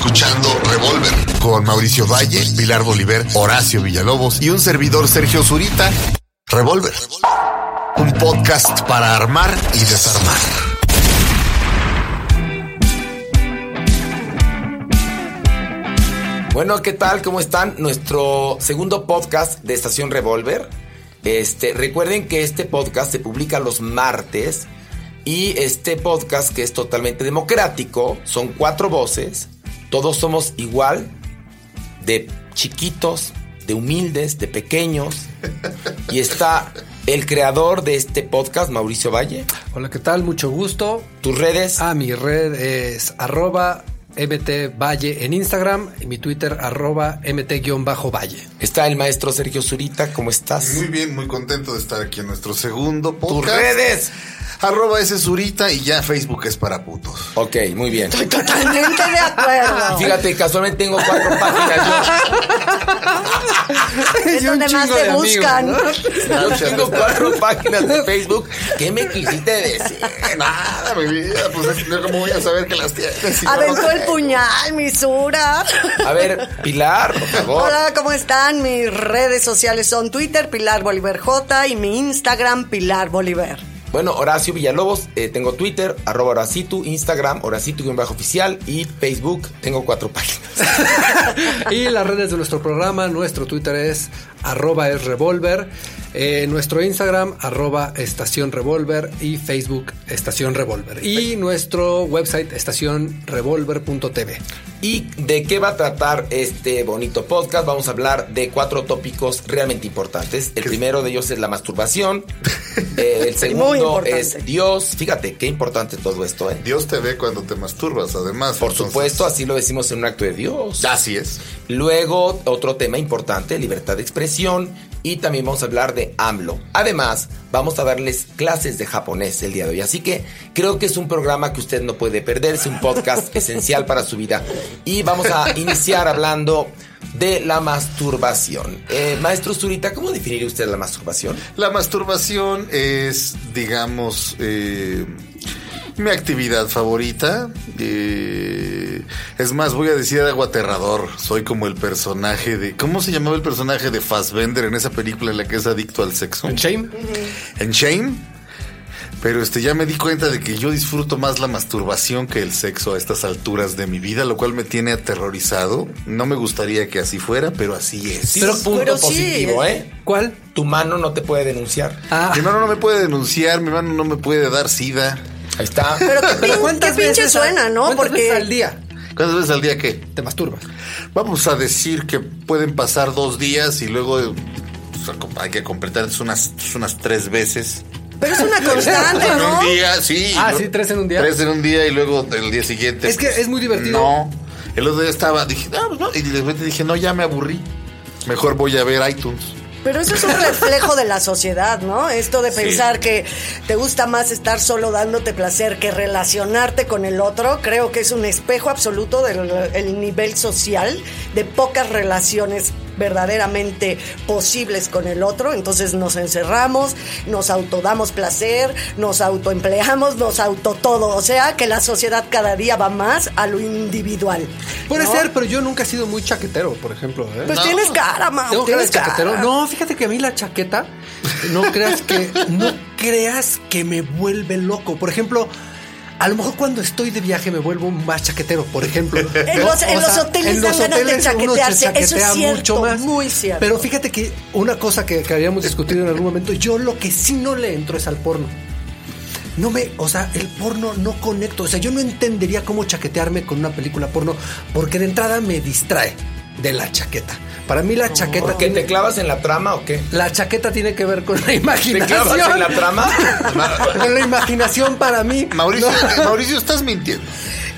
escuchando Revolver con Mauricio Valle, Pilar Bolívar, Horacio Villalobos y un servidor Sergio Zurita. Revolver. Un podcast para armar y desarmar. Bueno, ¿qué tal? ¿Cómo están? Nuestro segundo podcast de Estación Revolver. Este, recuerden que este podcast se publica los martes y este podcast que es totalmente democrático, son cuatro voces, todos somos igual, de chiquitos, de humildes, de pequeños, y está el creador de este podcast, Mauricio Valle. Hola, ¿qué tal? Mucho gusto. ¿Tus redes? Ah, mi red es arroba MT Valle en Instagram y mi Twitter arroba MT-Valle. Está el maestro Sergio Zurita, ¿cómo estás? Muy bien, muy contento de estar aquí en nuestro segundo ¿Tus podcast. redes? Arroba ese Zurita y ya Facebook es para putos. Ok, muy bien. Totalmente de acuerdo. Fíjate, casualmente tengo cuatro páginas Es Y un donde más chingo te de amigos, buscan. yo. Yo tengo cuatro páginas de Facebook. ¿Qué me quisiste decir? Nada, mi vida, pues es- yo cómo voy a saber que las tienes. no Aventó el puñal, mi Sura. A ver, Pilar, por favor. Hola, ¿cómo están? Mis redes sociales son Twitter, Pilar Bolívar J, y mi Instagram, Pilar Bolívar. Bueno, Horacio Villalobos, eh, tengo Twitter, arroba Horacitu, Instagram, Horacitu-oficial y Facebook, tengo cuatro páginas. Y las redes de nuestro programa, nuestro Twitter es arroba es revolver, eh, nuestro Instagram arroba estación revolver y Facebook estación revolver. Y nuestro website estacionrevolver.tv. ¿Y de qué va a tratar este bonito podcast? Vamos a hablar de cuatro tópicos realmente importantes. El primero de ellos es la masturbación. Eh, el segundo es Dios. Fíjate, qué importante todo esto, ¿eh? Dios te ve cuando te masturbas, además. Por entonces- supuesto, así lo decimos en un acto de Dios. Así es. Luego, otro tema importante, libertad de expresión. Y también vamos a hablar de AMLO. Además, vamos a darles clases de japonés el día de hoy. Así que creo que es un programa que usted no puede perderse, un podcast esencial para su vida. Y vamos a iniciar hablando de la masturbación. Eh, maestro Zurita, ¿cómo definiría usted la masturbación? La masturbación es, digamos, eh, mi actividad favorita. Eh, es más, voy a decir algo aterrador. Soy como el personaje de... ¿Cómo se llamaba el personaje de Fassbender en esa película en la que es adicto al sexo? Shame. En Shame. Pero este ya me di cuenta de que yo disfruto más la masturbación que el sexo a estas alturas de mi vida, lo cual me tiene aterrorizado. No me gustaría que así fuera, pero así es. Punto pero sí, positivo, eh. ¿eh? ¿Cuál? Tu mano no te puede denunciar. Ah, Mi mano no me puede denunciar, mi mano no me puede dar sida. Ahí está. Pero qué, pero ¿cuántas qué pinche veces a- suena, ¿no? ¿Cuántas Porque veces al día ¿Cuántas veces al día qué? te masturbas? Vamos a decir que pueden pasar dos días y luego eh, pues, hay que completar es unas, es unas tres veces. Pero es una constante, En ¿no? un día, sí. Ah, ¿no? sí, tres en un día. Tres en un día y luego el día siguiente. Es que pues, es muy divertido. No. El otro día estaba, dije, ah, pues no. Y de repente dije, no, ya me aburrí. Mejor voy a ver iTunes. Pero eso es un reflejo de la sociedad, ¿no? Esto de Sí. pensar que te gusta más estar solo dándote placer que relacionarte con el otro, creo que es un espejo absoluto del el nivel social, de pocas relaciones verdaderamente posibles con el otro, entonces nos encerramos, nos autodamos placer, nos autoempleamos, nos auto todo, o sea que la sociedad cada día va más a lo individual. Puede ¿no? ser, pero yo nunca he sido muy chaquetero, por ejemplo. ¿eh? Pues No. tienes cara, Mau, Tengo cara de tienes cara. chaquetero. No, fíjate que a mí la chaqueta, no creas que, no creas que me vuelve loco. Por ejemplo, a lo mejor cuando estoy de viaje me vuelvo más chaquetero, por ejemplo. En los- en los hoteles dan ganas de uno se chaquetearse, eso es cierto, muy cierto. Pero fíjate que una cosa que, que habíamos discutido en algún momento, yo lo que sí no le entro es al porno. No me, o sea, el porno no conecto. O sea, yo no entendería cómo chaquetearme con una película porno, porque de entrada me distrae de la chaqueta. Para mí la chaqueta ¿Por qué tiene- te clavas en la trama o qué? la chaqueta tiene que ver con la ¿Te imaginación. clavas en la trama? con la imaginación para mí. Mauricio, No. Mauricio, estás mintiendo.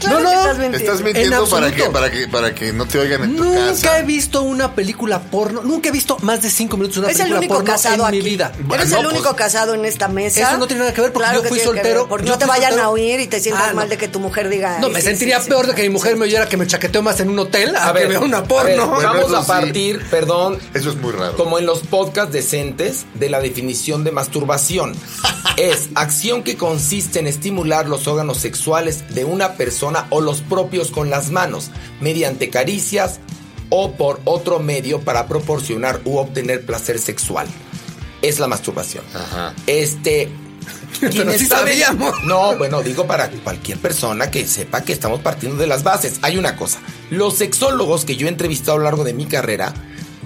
Claro No, que no, estás mintiendo. Estás mintiendo En para absoluto. que, para, que, para que no te oigan en tu Nunca casa. he visto una película porno. Nunca he visto más de cinco minutos de una Es el película único porno casado en aquí. mi vida. Bueno, Eres no, el único pues- casado en esta mesa. Eso no tiene nada que ver porque Claro yo fui soltero. ver, Porque no te vayan soltero. a oír y te sientas Ah, no. mal de que tu mujer diga. No, "Ay, me sí, sentiría sí, sí". peor de que mi mujer me oyera que me chaqueteo más en un hotel a, que vea una a ver, porno. Bueno, vamos a partir, perdón, Eso es muy raro. como en los podcasts decentes, de la definición de masturbación. es acción que consiste en estimular los órganos sexuales de una persona persona o los propios con las manos, mediante caricias o por otro medio para proporcionar u obtener placer sexual. Es la masturbación. Ajá. Este. Pero ¿quiénes sí saben? sabíamos. No, bueno, digo para cualquier persona que sepa que estamos partiendo de las bases. Hay una cosa. Los sexólogos que yo he entrevistado a lo largo de mi carrera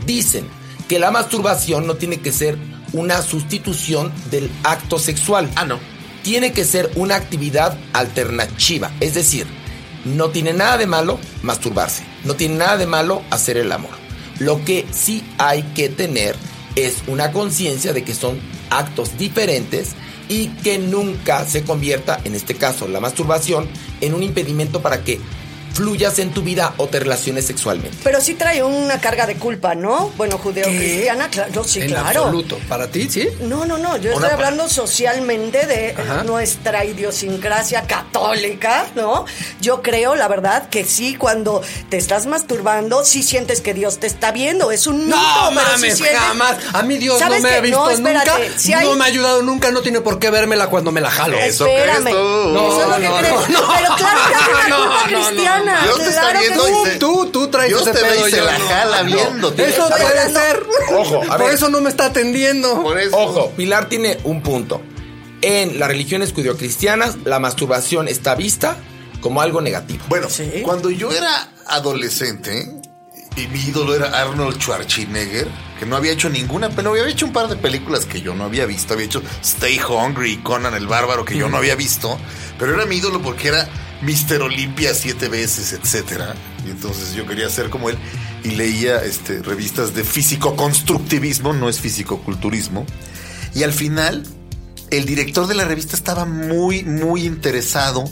dicen que la masturbación no tiene que ser una sustitución del acto sexual. Ah, no. Tiene que ser una actividad alternativa. Es decir, no tiene nada de malo masturbarse. No tiene nada de malo hacer el amor. Lo que sí hay que tener es una conciencia de que son actos diferentes y que nunca se convierta, en este caso la masturbación, en un impedimento para que fluyas en tu vida o te relaciones sexualmente. Pero sí trae una carga de culpa, ¿no? Bueno, judeo-cristiana, claro, sí, en claro. absoluto. ¿Para ti, sí? No, no, no, yo estoy hablando socialmente de Ajá. nuestra idiosincrasia católica, ¿no? Yo creo, la verdad, que sí, cuando te estás masturbando, sí sientes que Dios te está viendo. Es un mito, No pero sí mames, sientes- jamás. A mí Dios no ¿Sabes me ha visto No, espérate, nunca. si hay- No me ha ayudado nunca. No tiene por qué vérmela cuando me la jalo. Eso Espérame. crees tú. No, Eso es lo que no, crees. no, no. Pero claro que hay una No, culpa no, Dios te está viendo y se- Tú, tú traes Dios ese te ve pedo y se yo la no. jala No. viéndote. Eso puede ser. Ojo, a Por ver. eso no me está atendiendo. Por eso. Ojo, Pilar tiene un punto. En las religiones judio-cristianas, la masturbación está vista como algo negativo. Bueno, Sí. cuando yo era adolescente y mi ídolo era Arnold Schwarzenegger, que no había hecho ninguna, pero había hecho un par de películas que yo no había visto. Había hecho Stay Hungry y Conan el Bárbaro, que yo no había visto, pero era mi ídolo porque era Mr. Olympia siete veces, etcétera. Y entonces yo quería ser como él y leía este, revistas de físico-constructivismo, no es físico-culturismo. Y al final, el director de la revista estaba muy, muy interesado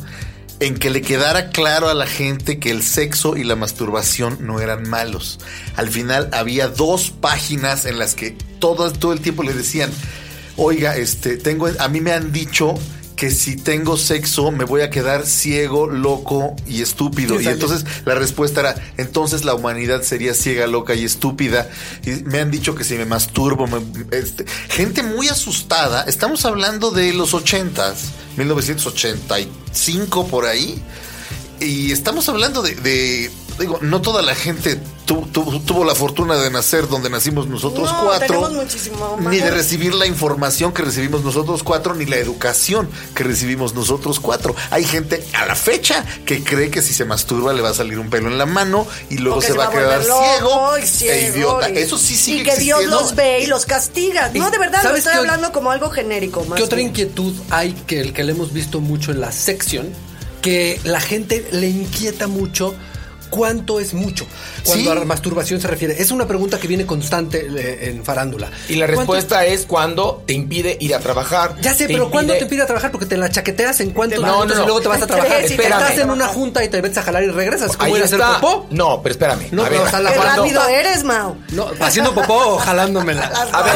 en que le quedara claro a la gente que el sexo y la masturbación no eran malos. Al final había dos páginas en las que todo, todo el tiempo le decían, oiga, este, tengo, a mí me han dicho que si tengo sexo me voy a quedar ciego, loco y estúpido. Y entonces la respuesta era, entonces la humanidad sería ciega, loca y estúpida. Y me han dicho que si me masturbo, me- este, gente muy asustada. Estamos hablando de los ochentas, 1985 por ahí. Y estamos hablando de, de- digo, no toda la gente tu- tu- tuvo la fortuna de nacer donde nacimos nosotros No, cuatro. tenemos muchísimo más. Ni de recibir la información que recibimos nosotros cuatro, ni la educación que recibimos nosotros cuatro. Hay gente a la fecha que cree que si se masturba le va a salir un pelo en la mano y luego se, va a quedar ciego, y e idiota. y- Eso sí sigue Y que Dios los ve y los castiga. No, de verdad, lo ¿Sabes estoy hablando como algo genérico. Más ¿Qué otra bien. inquietud hay que el que le hemos visto mucho en la sección? Que la gente le inquieta mucho cuánto es mucho cuando Sí. a la masturbación se refiere. Es una pregunta que viene constante eh, en farándula. Y la ¿Cuánto- respuesta es cuando te impide ir a trabajar. Ya sé, te pero ¿cuándo impide- te impide trabajar? Porque te la chaqueteas en cuántos No, minutos no, no. y luego te vas a trabajar. Espérame. estás en una junta y te ves a jalar y regresas, ¿cómo a hacer está. popó? No, pero espérame. No, a ver, pero, Qué rápido eres, Mau. No, haciendo popó o jalándomela. A ver,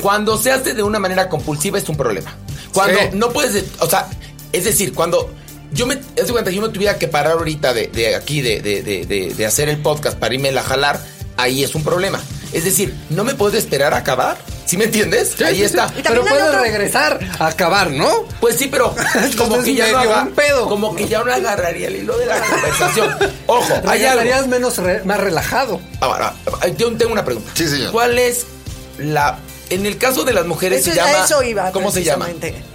cuando se hace de una manera compulsiva es un problema. Cuando Sí. no puedes, o sea, es decir, cuando yo me, de cuenta, yo me tuviera que parar ahorita de, de aquí, de, de, de, de- de hacer el podcast para irme a jalar, ahí es un problema. Es decir, no me puedo esperar a acabar. ¿Sí me entiendes? Sí, ahí sí, está. sí. Pero puedes otro- regresar a acabar, ¿no? Pues sí, pero como que ya no un pedo. como que ya no agarraría el hilo de la conversación. Ojo, hay algo. Estarías menos re- más relajado. Ahora, yo tengo una pregunta. Sí, señor. ¿Cuál es la en el caso de las mujeres Eso, se llama a eso iba. ¿Cómo se llama?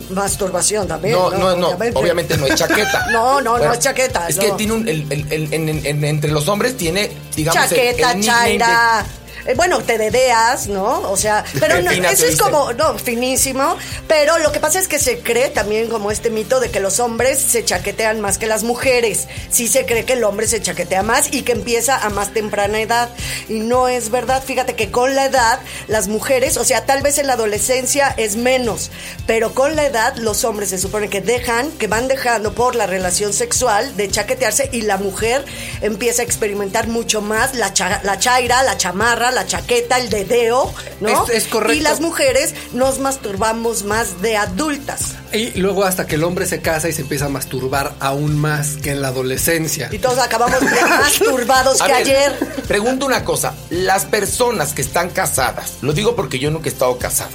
Masturbación también. No, no, no, obviamente. no es chaqueta. No, no, no es chaqueta, Es no. que tiene un. el- el- el- en- en- en- entre los hombres tiene, digamos. Chaqueta, chaira. Eh, bueno, te dedeas, ¿no? O sea, pero no, eso es como, no, finísimo. Pero lo que pasa es que se cree también como este mito de que los hombres se chaquetean más que las mujeres. Sí se cree que el hombre se chaquetea más y que empieza a más temprana edad. Y no es verdad. Fíjate que con la edad, las mujeres, o sea, tal vez en la adolescencia es menos, pero con la edad los hombres se supone que dejan, que van dejando por la relación sexual de chaquetearse y la mujer empieza a experimentar mucho más la, cha- la chaira, la chamarra, la chaqueta, el dedeo, ¿no? Es- es correcto. Y las mujeres nos masturbamos más de adultas. Y luego hasta que el hombre se casa y se empieza a masturbar aún más que en la adolescencia. Y todos acabamos más turbados que ver, ayer. Pregunto una cosa. Las personas que están casadas, lo digo porque yo nunca he estado casado.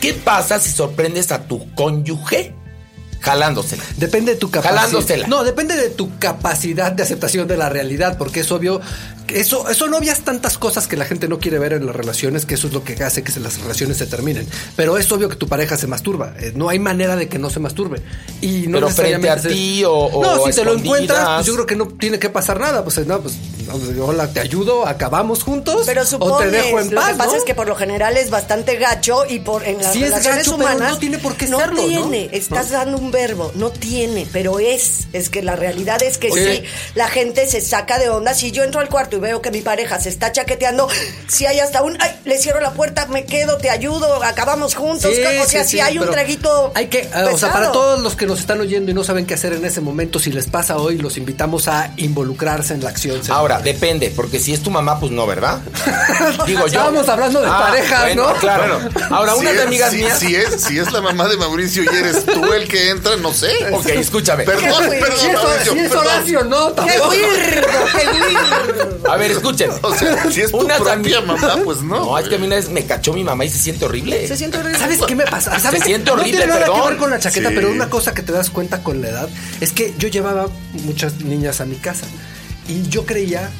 ¿Qué pasa si sorprendes a tu cónyuge Jalándosela. Depende de tu capacidad. Jalándosela. No, depende de tu capacidad de aceptación de la realidad, porque es obvio. Eso, son obvias tantas cosas que la gente no quiere ver en las relaciones, que eso es lo que hace que se- las relaciones se terminen. Pero es obvio que tu pareja se masturba. Eh, No hay manera de que no se masturbe. Y no Pero frente a ti o- o No, si te lo encuentras, pues yo creo que no tiene que pasar nada. Pues no, pues no, hola, te ayudo, acabamos juntos. Pero o supones, te dejo en lo paz. que pasa ¿no? es que por lo general es bastante gacho y por en las Sí es relaciones gacho, pero humanas no tiene por qué serlo, ¿no? tiene, estás dando un verbo, no tiene, pero es, es que la realidad es que Oye. sí, la gente se saca de onda, si yo entro al cuarto y veo que mi pareja se está chaqueteando, si hay hasta un, ay, le cierro la puerta, me quedo, te ayudo, acabamos juntos, Sí, o sea, sí, si sí, hay un traguito Hay que, o sea, para todos los que nos están oyendo y no saben qué hacer en ese momento, si les pasa hoy, los invitamos a involucrarse en la acción. Ahora, depende, porque si es tu mamá, pues no, ¿verdad? Digo yo. Estábamos hablando de parejas, bueno, ¿no? Claro. Ahora, Si una de es- amigas si- mías. Si es, si es la mamá de Mauricio y eres tú el que entra, no sé. Ok, escúchame. Perdón, Qué perdón, Si es, Mauricio, si es perdón. Horacio, no, ¡Qué tampoco. weirdo, qué weirdo! A ver, escuchen. O sea, si es tu Unas propia mamá, pues no. No, es que a mí una vez me cachó mi mamá y se siente horrible. Se siente horrible. ¿Sabes qué me pasa? ¿Sabes Se siente no horrible, tiene nada perdón. que ver con la chaqueta, Sí. pero una cosa que te das cuenta con la edad es que yo llevaba muchas niñas a mi casa y yo creía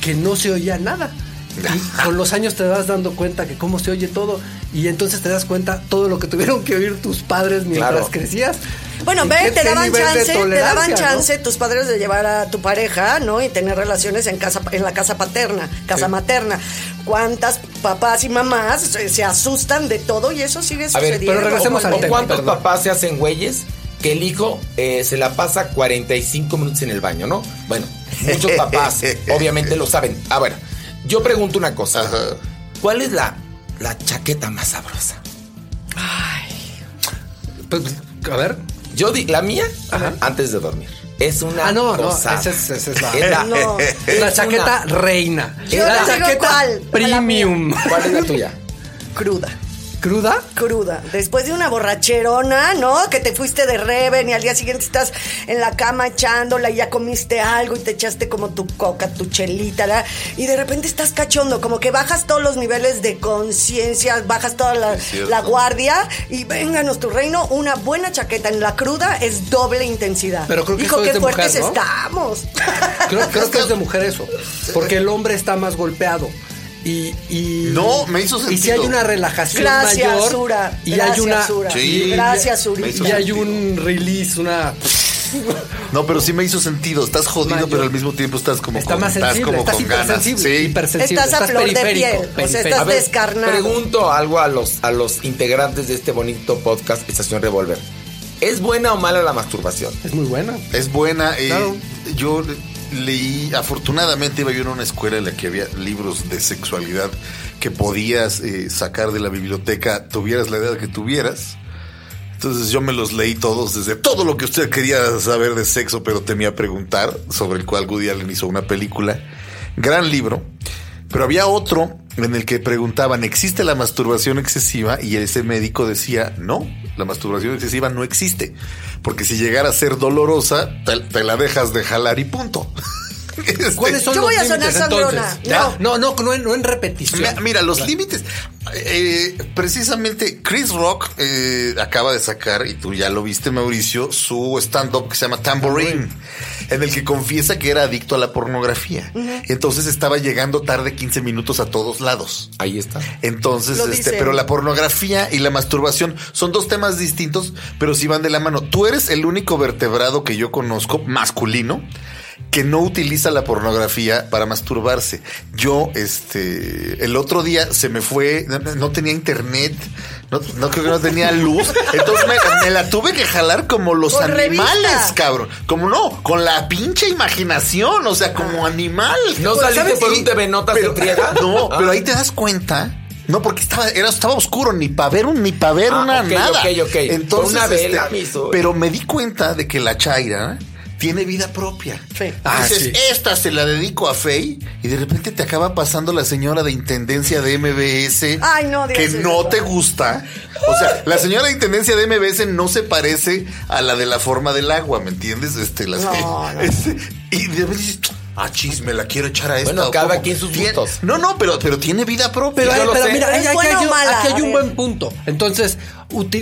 que no se oía nada. Y con los años te vas dando cuenta que cómo se oye todo y entonces te das cuenta todo lo que tuvieron que oír tus padres mientras Claro. crecías. Bueno, ve, qué- te daban chance, te daban chance tus padres de llevar a tu pareja, ¿no? Y tener relaciones en casa, en la casa paterna, casa Sí. materna. ¿Cuántas papás y mamás se, se asustan de todo y eso sigue A ver, sucediendo? pero regresemos ¿O al tema, cuántos perdón. papás se hacen güeyes que el hijo eh, se la pasa 45 minutos en el baño, ¿no? Bueno, muchos papás obviamente lo saben. Ah, bueno, yo pregunto una cosa. Ajá. ¿Cuál es la, la chaqueta más sabrosa? Pues, a ver. Yo di, la mía, antes de dormir. Es una Ah, no, no, gozada. esa es, esa es la, Es la- No. es la una- chaqueta reina. Yo la chaqueta cuál, premium. ¿Cuál es la tuya? Cruda. ¿Cruda? Cruda. Después de una borracherona, ¿no? Que te fuiste de Reven y al día siguiente estás en la cama echándola y ya comiste algo y te echaste como tu coca, tu chelita, ¿verdad? y de repente estás cachondo, como que bajas todos los niveles de conciencia, bajas toda la, guardia y vénganos tu reino, una buena chaqueta en la cruda es doble intensidad. Pero creo que Hijo, eso es qué de mujer, fuertes ¿no? estamos. Creo, creo que es de mujer eso. Porque el hombre está más golpeado. Y, y- No, me hizo Y si sentido. hay una relajación Gracias, mayor. Sura. Y Gracias, hay una. Sura. Sí. y- Gracias, me Surita. hizo Y hay sentido. un release, una. No, pero sí me hizo sentido. Estás jodido, Mayor. pero al mismo tiempo estás como Está con, más estás sensible, como estás con ganas. Sí. hipersensible. Estás a flor de piel, o sea, periférico. estás A ver, descarnado. pregunto algo a los, a los integrantes de este bonito podcast Estación Revolver. ¿Es buena o mala la masturbación? Es muy buena. Es buena. eh, Claro. Yo leí, afortunadamente iba yo en una escuela en la que había libros de sexualidad que podías eh, sacar de la biblioteca, tuvieras la edad que tuvieras. Entonces yo me los leí todos, desde todo lo que usted quería saber de sexo, pero temía preguntar, sobre el cual Woody Allen hizo una película. Gran libro. Pero había otro en el que preguntaban, ¿existe la masturbación excesiva? Y ese médico decía, no, la masturbación excesiva no existe. Porque si llegara a ser dolorosa, te, te la dejas de jalar y punto. Este, ¿Cuáles son Yo los voy a sonar límites, sangrona. No. No, no, no, en, no en repetición. Mira, mira, los límites. eh, precisamente Chris Rock eh, acaba de sacar, y tú ya lo viste, Mauricio, su stand-up que se llama Tambourine, en el que confiesa que era adicto a la pornografía. Entonces estaba llegando tarde 15 minutos a todos lados. Ahí está. Entonces, Lo este, dice. pero la pornografía y la masturbación son dos temas distintos, pero sí van de la mano. Tú eres el único vertebrado que yo conozco, masculino, que no utiliza la pornografía para masturbarse. Yo, este, el otro día se me fue, no, no tenía internet, no, no creo que no tenía luz, entonces me, me la tuve que jalar como los Con animales, revista. cabrón. Como no, con la pinche imaginación, o sea, como animal. ¿No Pues, saliste ¿sabes? por un TV Notas pero-? No, Ah. pero ahí te das cuenta. No, porque estaba, era, estaba oscuro, ni para ver un, ni para ver Ah, una ok, nada. ok, ok. Entonces, Con una vela, este, pero me di cuenta de que la Chaira tiene vida propia. Sí. Ah, Dices, sí. esta se la dedico a Fey y de repente te acaba pasando la señora de intendencia de MBS Ay, no que eso. no te gusta. O sea, la señora de intendencia de MBS no se parece a la de la forma del agua, ¿me entiendes? Este, las No, no. este, y de repente dices, ah, chis, me la quiero echar a esta. Bueno, ¿o cada cómo? quien sus gustos. No, no, pero, pero tiene vida propia. Pero, Yo mira, ¿Es ahí- aquí, hay, o un- aquí hay buen punto. Entonces,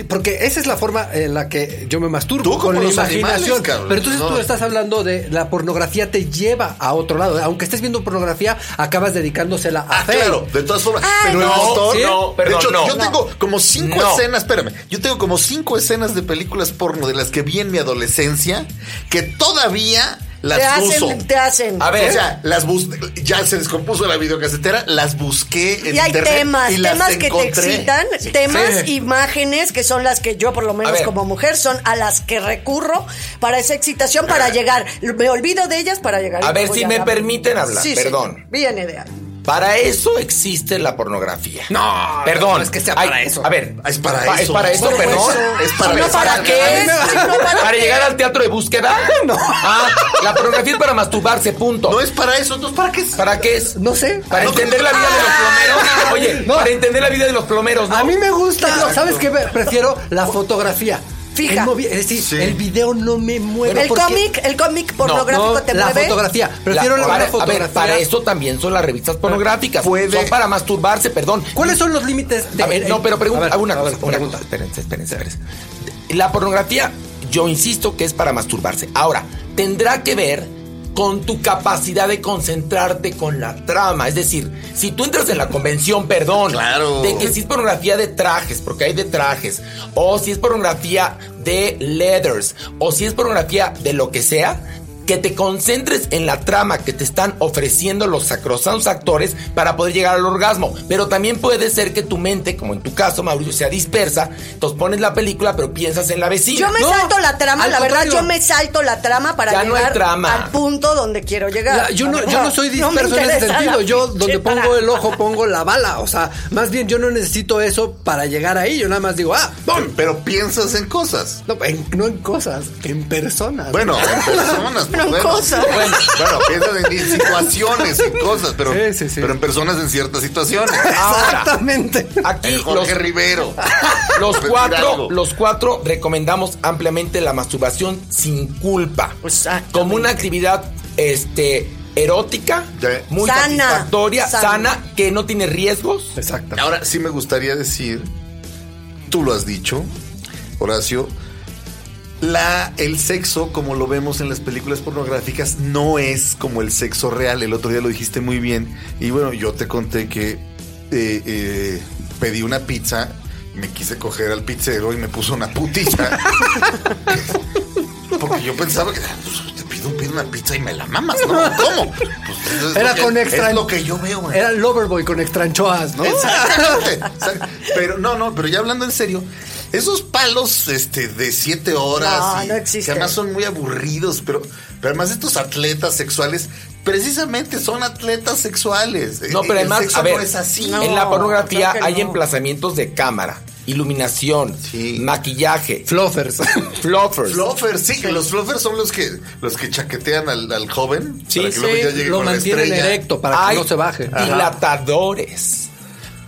porque esa es la forma en la que yo me masturbo Tú como con la los imaginación. animales, pero entonces No. tú estás hablando de la pornografía te lleva a otro lado. Aunque estés viendo pornografía, acabas dedicándosela a Ah, fe. claro, de todas formas. Ay, pero el no, sí, no, de hecho, no. yo tengo como cinco No. escenas, espérame. Yo tengo como cinco escenas de películas porno de las que vi en mi adolescencia que todavía las Te uso. hacen, te hacen. A ver. O sea, las bus ya se descompuso la videocasetera, las busqué en Y hay internet temas, y las temas que te excitan, Sí. temas, Sí. imágenes que son las que yo por lo menos como mujer son a las que recurro para esa excitación, para llegar. Me olvido de ellas para llegar. A ver si me permiten hablar, Sí, perdón. Bien idea. Para eso existe la pornografía. No, Perdón. no es que sea Ay, para eso. A ver, Es para pa- eso. Es para eso, perdón. eso. Es para ver, eso. ¿Para ¿Para qué? No, ¿para llegar al teatro de búsqueda? No. Ah, la pornografía es para masturbarse, punto. No es para eso, entonces ¿para qué es? ¿Para qué es? No sé. Para No, entender la vida de los plomeros. Oye, No. para entender la vida de los plomeros, ¿no? A mí me gusta, ¿sabes qué? Prefiero la fotografía. Fija. El decir, Sí. el video no me mueve. El cómic, el cómic pornográfico No, te la mueve. fotografía. La- Prefiero la, para, una a fotografía. ver, para eso también son las revistas pornográficas. Puede- Son para masturbarse, perdón. ¿Cuáles son los límites de A ver, no, pero pregunta, hago una a cosa, pregunta. cosa. Espérense, espérense, espérense. La pornografía, yo insisto que es para masturbarse. Ahora, tendrá que ver con tu capacidad de concentrarte con la trama. Es decir, si tú entras en la convención, perdón, Claro. de que si es pornografía de trajes, porque hay de trajes, o si es pornografía de leathers, o si es pornografía de lo que sea, que te concentres en la trama que te están ofreciendo los sacrosantos actores para poder llegar al orgasmo. Pero también puede ser que tu mente, como en tu caso, Mauricio, sea dispersa. Entonces pones la película, pero piensas en la vecina. Yo me No, salto la trama, la verdad, yo me salto la trama para Ya llegar trama. al punto donde quiero llegar. La- yo, no, yo no soy disperso en ese sentido. Yo donde pongo el ojo pongo la bala. O sea, más bien yo no necesito eso para llegar ahí. Yo nada más digo, ah, ¡pum! Pero piensas en cosas. No, en, no en cosas, en personas. Bueno, en personas. Bueno. cosas. Bueno, bueno, piensas en situaciones y cosas, pero, Sí, sí, sí. pero en personas en ciertas situaciones. Ahora, Exactamente. aquí El Jorge los, Rivero. los cuatro, los cuatro recomendamos ampliamente la masturbación sin culpa. Exactamente. Como una actividad este erótica, muy Sana, satisfactoria, sana. sana, que no tiene riesgos. Exacto. Ahora sí me gustaría decir, tú lo has dicho, Horacio, la, el sexo, como lo vemos en las películas pornográficas, no es como el sexo real. El otro día lo dijiste muy bien. Y bueno, yo te conté que eh, eh, pedí una pizza, me quise coger al pizzero y me puso una putiza. Porque yo pensaba que ah, pues, te pido, pido una pizza y me la mamas, ¿no? ¿Cómo? Pues, es Era lo que- con extra. Es lo que yo veo. güey. Era el Loverboy con extranchoas, ¿no? Exactamente. exact- Pero no, no, pero ya hablando en serio, esos palos este, de siete horas No, y no que además son muy aburridos, pero, pero además estos atletas sexuales precisamente son atletas sexuales. No, pero El además, sexo a ver, no es así. No. en la pornografía claro hay no. emplazamientos de cámara, iluminación, Sí. maquillaje, Fluffers. fluffers. Fluffers, sí, los fluffers son los que los que chaquetean al, al joven Sí, para que sí, luego ya llegue lo con la mantienen erecto para que no se baje. Ajá. dilatadores.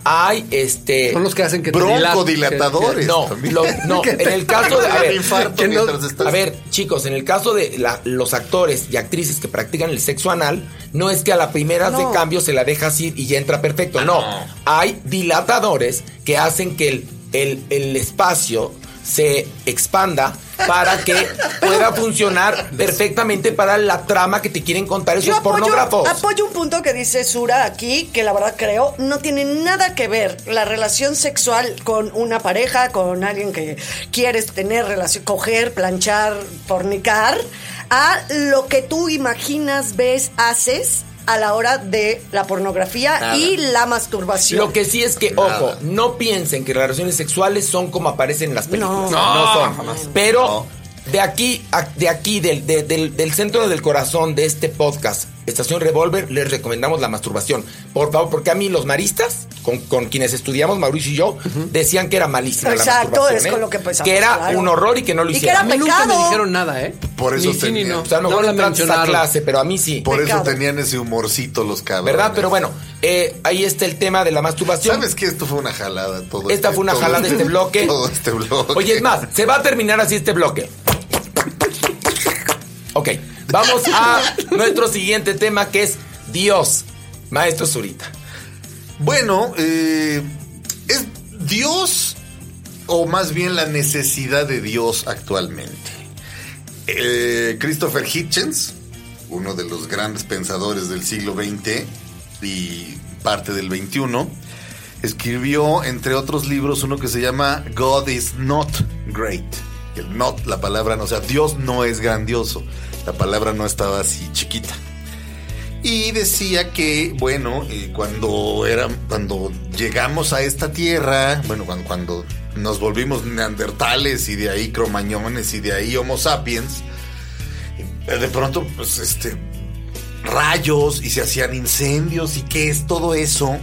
Hay este Son los que hacen que te Broncodilatadores. No, lo- no, en el caso de a ver, infarto que no- mientras estás- a ver, chicos, en el caso de la- los actores y actrices que practican el sexo anal, no es que a la primera No. de cambio se la dejas ir y ya entra perfecto. No, hay dilatadores que hacen que el, el- el espacio se expanda para que pueda funcionar perfectamente para la trama que te quieren contar esos Yo apoyo, pornógrafos. apoyo un punto que dice Sura aquí, que la verdad creo no tiene nada que ver la relación sexual con una pareja, con alguien que quieres tener relación, coger, planchar, fornicar, a lo que tú imaginas, ves, haces a la hora de la pornografía Nada. y la masturbación. Lo que sí es que, Nada. ojo, no piensen que las relaciones sexuales son como aparecen en las películas. No. No, son. jamás. Pero de aquí, a- de aquí, del, de- del, del centro del corazón de este podcast, Estación Revolver, les recomendamos la masturbación. Por favor, porque a mí los maristas, con, con quienes estudiamos, Mauricio y yo, decían que era malísima la Exacto, masturbación. es ¿eh? con lo que empezamos, Que era claro. un horror y que no lo Y que hicieran. A mí nunca me Pecado. dijeron nada, ¿eh? Por eso ni sí ni tenía- no. O sea, a lo No mejor la esa clase, pero a mí sí. Por eso Pecado. tenían ese humorcito los cabrones. ¿Verdad? Pero bueno, eh, ahí está el tema de la masturbación. ¿Sabes que esto fue una jalada? Todo Esta este- fue una todo jalada de este bloque. Todo este bloque. Oye, es más, se va a terminar así este bloque. Ok, Vamos a nuestro siguiente tema que es Dios. Maestro Zurita. Bueno, eh, es Dios o más bien la necesidad de Dios actualmente. Eh, Christopher Hitchens, uno de los grandes pensadores del siglo XX y parte del XXI, escribió entre otros libros uno que se llama God is not great. El not, la palabra, no, o sea, Dios no es grandioso. La palabra no estaba así chiquita. Y decía que, bueno, eh, cuando, era, cuando llegamos a esta tierra, bueno, cuando, nos volvimos neandertales y de ahí cromañones y de ahí homo sapiens, eh, de pronto, pues, este, rayos y se hacían incendios y qué es todo eso.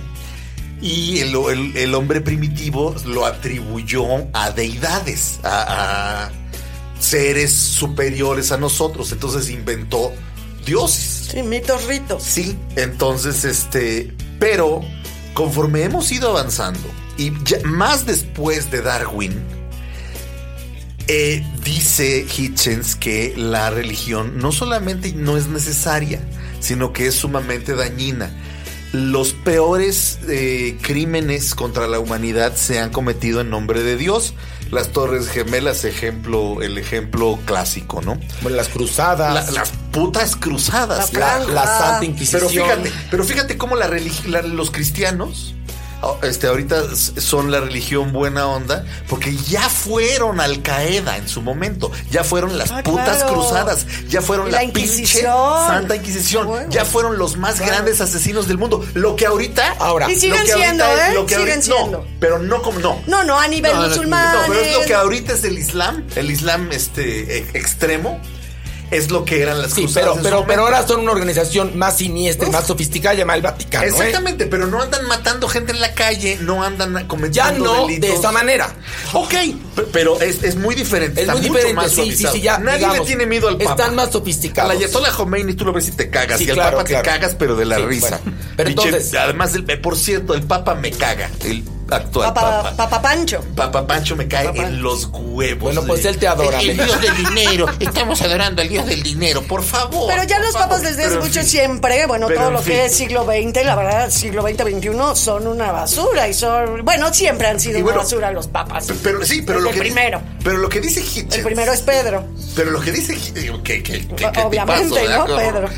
Y el, hombre primitivo lo atribuyó a deidades, a seres superiores a nosotros. Entonces inventó dioses. Sí, mitos, ritos. Sí, entonces este, pero conforme hemos ido avanzando y ya- más después de Darwin, eh, dice Hitchens que la religión no solamente no es necesaria, sino que es sumamente dañina. Los peores eh, crímenes contra la humanidad se han cometido en nombre de Dios. Las Torres Gemelas, ejemplo, el ejemplo clásico, ¿no? Bueno, las cruzadas. La- las putas cruzadas. La la, la Santa Pero Inquisición. fíjate, pero fíjate cómo la religi- la- los cristianos este, ahorita son la religión buena onda porque ya fueron Al Qaeda en su momento, ya fueron las Ah, putas claro. cruzadas, ya fueron la, la pinche. Santa Inquisición, bueno. ya fueron los más grandes asesinos del mundo. Lo que ahorita Ahora. Y siguen lo que ahorita siendo, es- ¿eh? lo que Siguen ahorita- siendo. No, pero no como no. No, no, a nivel No, no, musulmán. No, pero es lo que ahorita es el Islam, el Islam este e- extremo es lo que eran las Sí, cruzadas pero, pero, pero ahora son una organización más siniestra Uf. más sofisticada llamada el Vaticano. ¿eh? Exactamente, pero no andan matando gente en la calle, no andan Ya cometiendo no delitos. de esa manera. Ok, pero es, es muy diferente. Es está muy mucho diferente, más sí, sí, suavizado. sí, ya. Nadie digamos, le tiene miedo al Papa. Están más sofisticados. Ayatollah Khomeini tú lo ves y te cagas. Y al claro, Papa claro. te cagas, pero de la risa. bueno. Pero entonces- Además, el- por cierto, el Papa me caga. El actual Papa, Papa. Papa Pancho. Papa Pancho me cae Papa. en los huevos. Bueno, pues él te adora. El, dios del dinero. Estamos adorando al dios del dinero, por favor. Pero ya los favor. papas desde hace mucho fin. siempre, bueno, Pero todo lo fin. que es siglo XX, la verdad, siglo XX, XXI, son una basura y son, bueno, siempre han sido bueno, una basura los papas. Pero sí, pero Desde lo que el primero. Pero lo que dice Hitchens. El primero es Pedro. Pero lo que dice que, que, que- que Obviamente, tipazo, ¿verdad, ¿no? Pedro?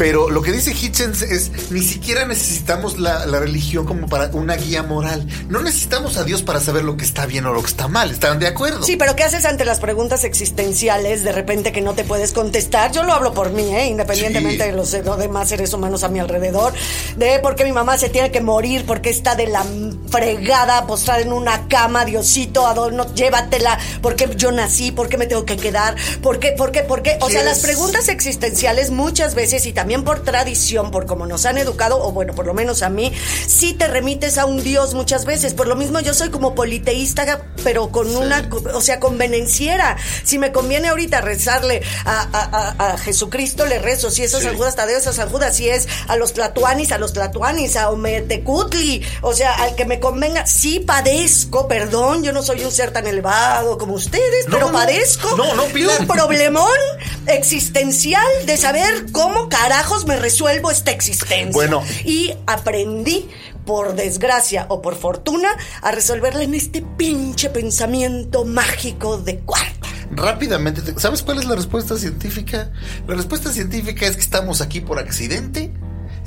Pero lo que dice Hitchens es ni siquiera necesitamos la, la religión como para una guía moral. No necesitamos a Dios para saber lo que está bien o lo que está mal. ¿Están de acuerdo? Sí, pero ¿qué haces ante las preguntas existenciales de repente que no te puedes contestar? Yo lo hablo por mí, ¿eh? independientemente Sí. de los de- los demás seres humanos a mi alrededor, de por qué mi mamá se tiene que morir, por qué está de la fregada postrada en una cama, Diosito, adorno, llévatela, por qué yo nací, por qué me tengo que quedar, por qué, por qué, por qué. O sea, las preguntas existenciales muchas veces y también por tradición, por como nos han educado, o bueno, por lo menos a mí, sí te remites a un Dios muchas veces. Por lo mismo yo soy como politeísta, pero con una, o sea, convenenciera. Si me conviene ahorita rezarle a, a- a- a Jesucristo, le rezo. Si es a Sí. San Judas Tadeo, es a San Judas. Si es a los Tlatuanis, a los Tlatuanis, a Ometecutli. O sea, al que me convenga. Sí padezco, perdón, yo no soy un ser tan elevado como ustedes, No, pero no, padezco No, de un problemón existencial de saber cómo carajos me resuelvo esta existencia. Bueno. Y aprendí, por desgracia o por fortuna, a resolverla en este pinche pensamiento mágico de cuarta. Rápidamente, te- ¿sabes cuál es la respuesta científica? La respuesta científica es que estamos aquí por accidente.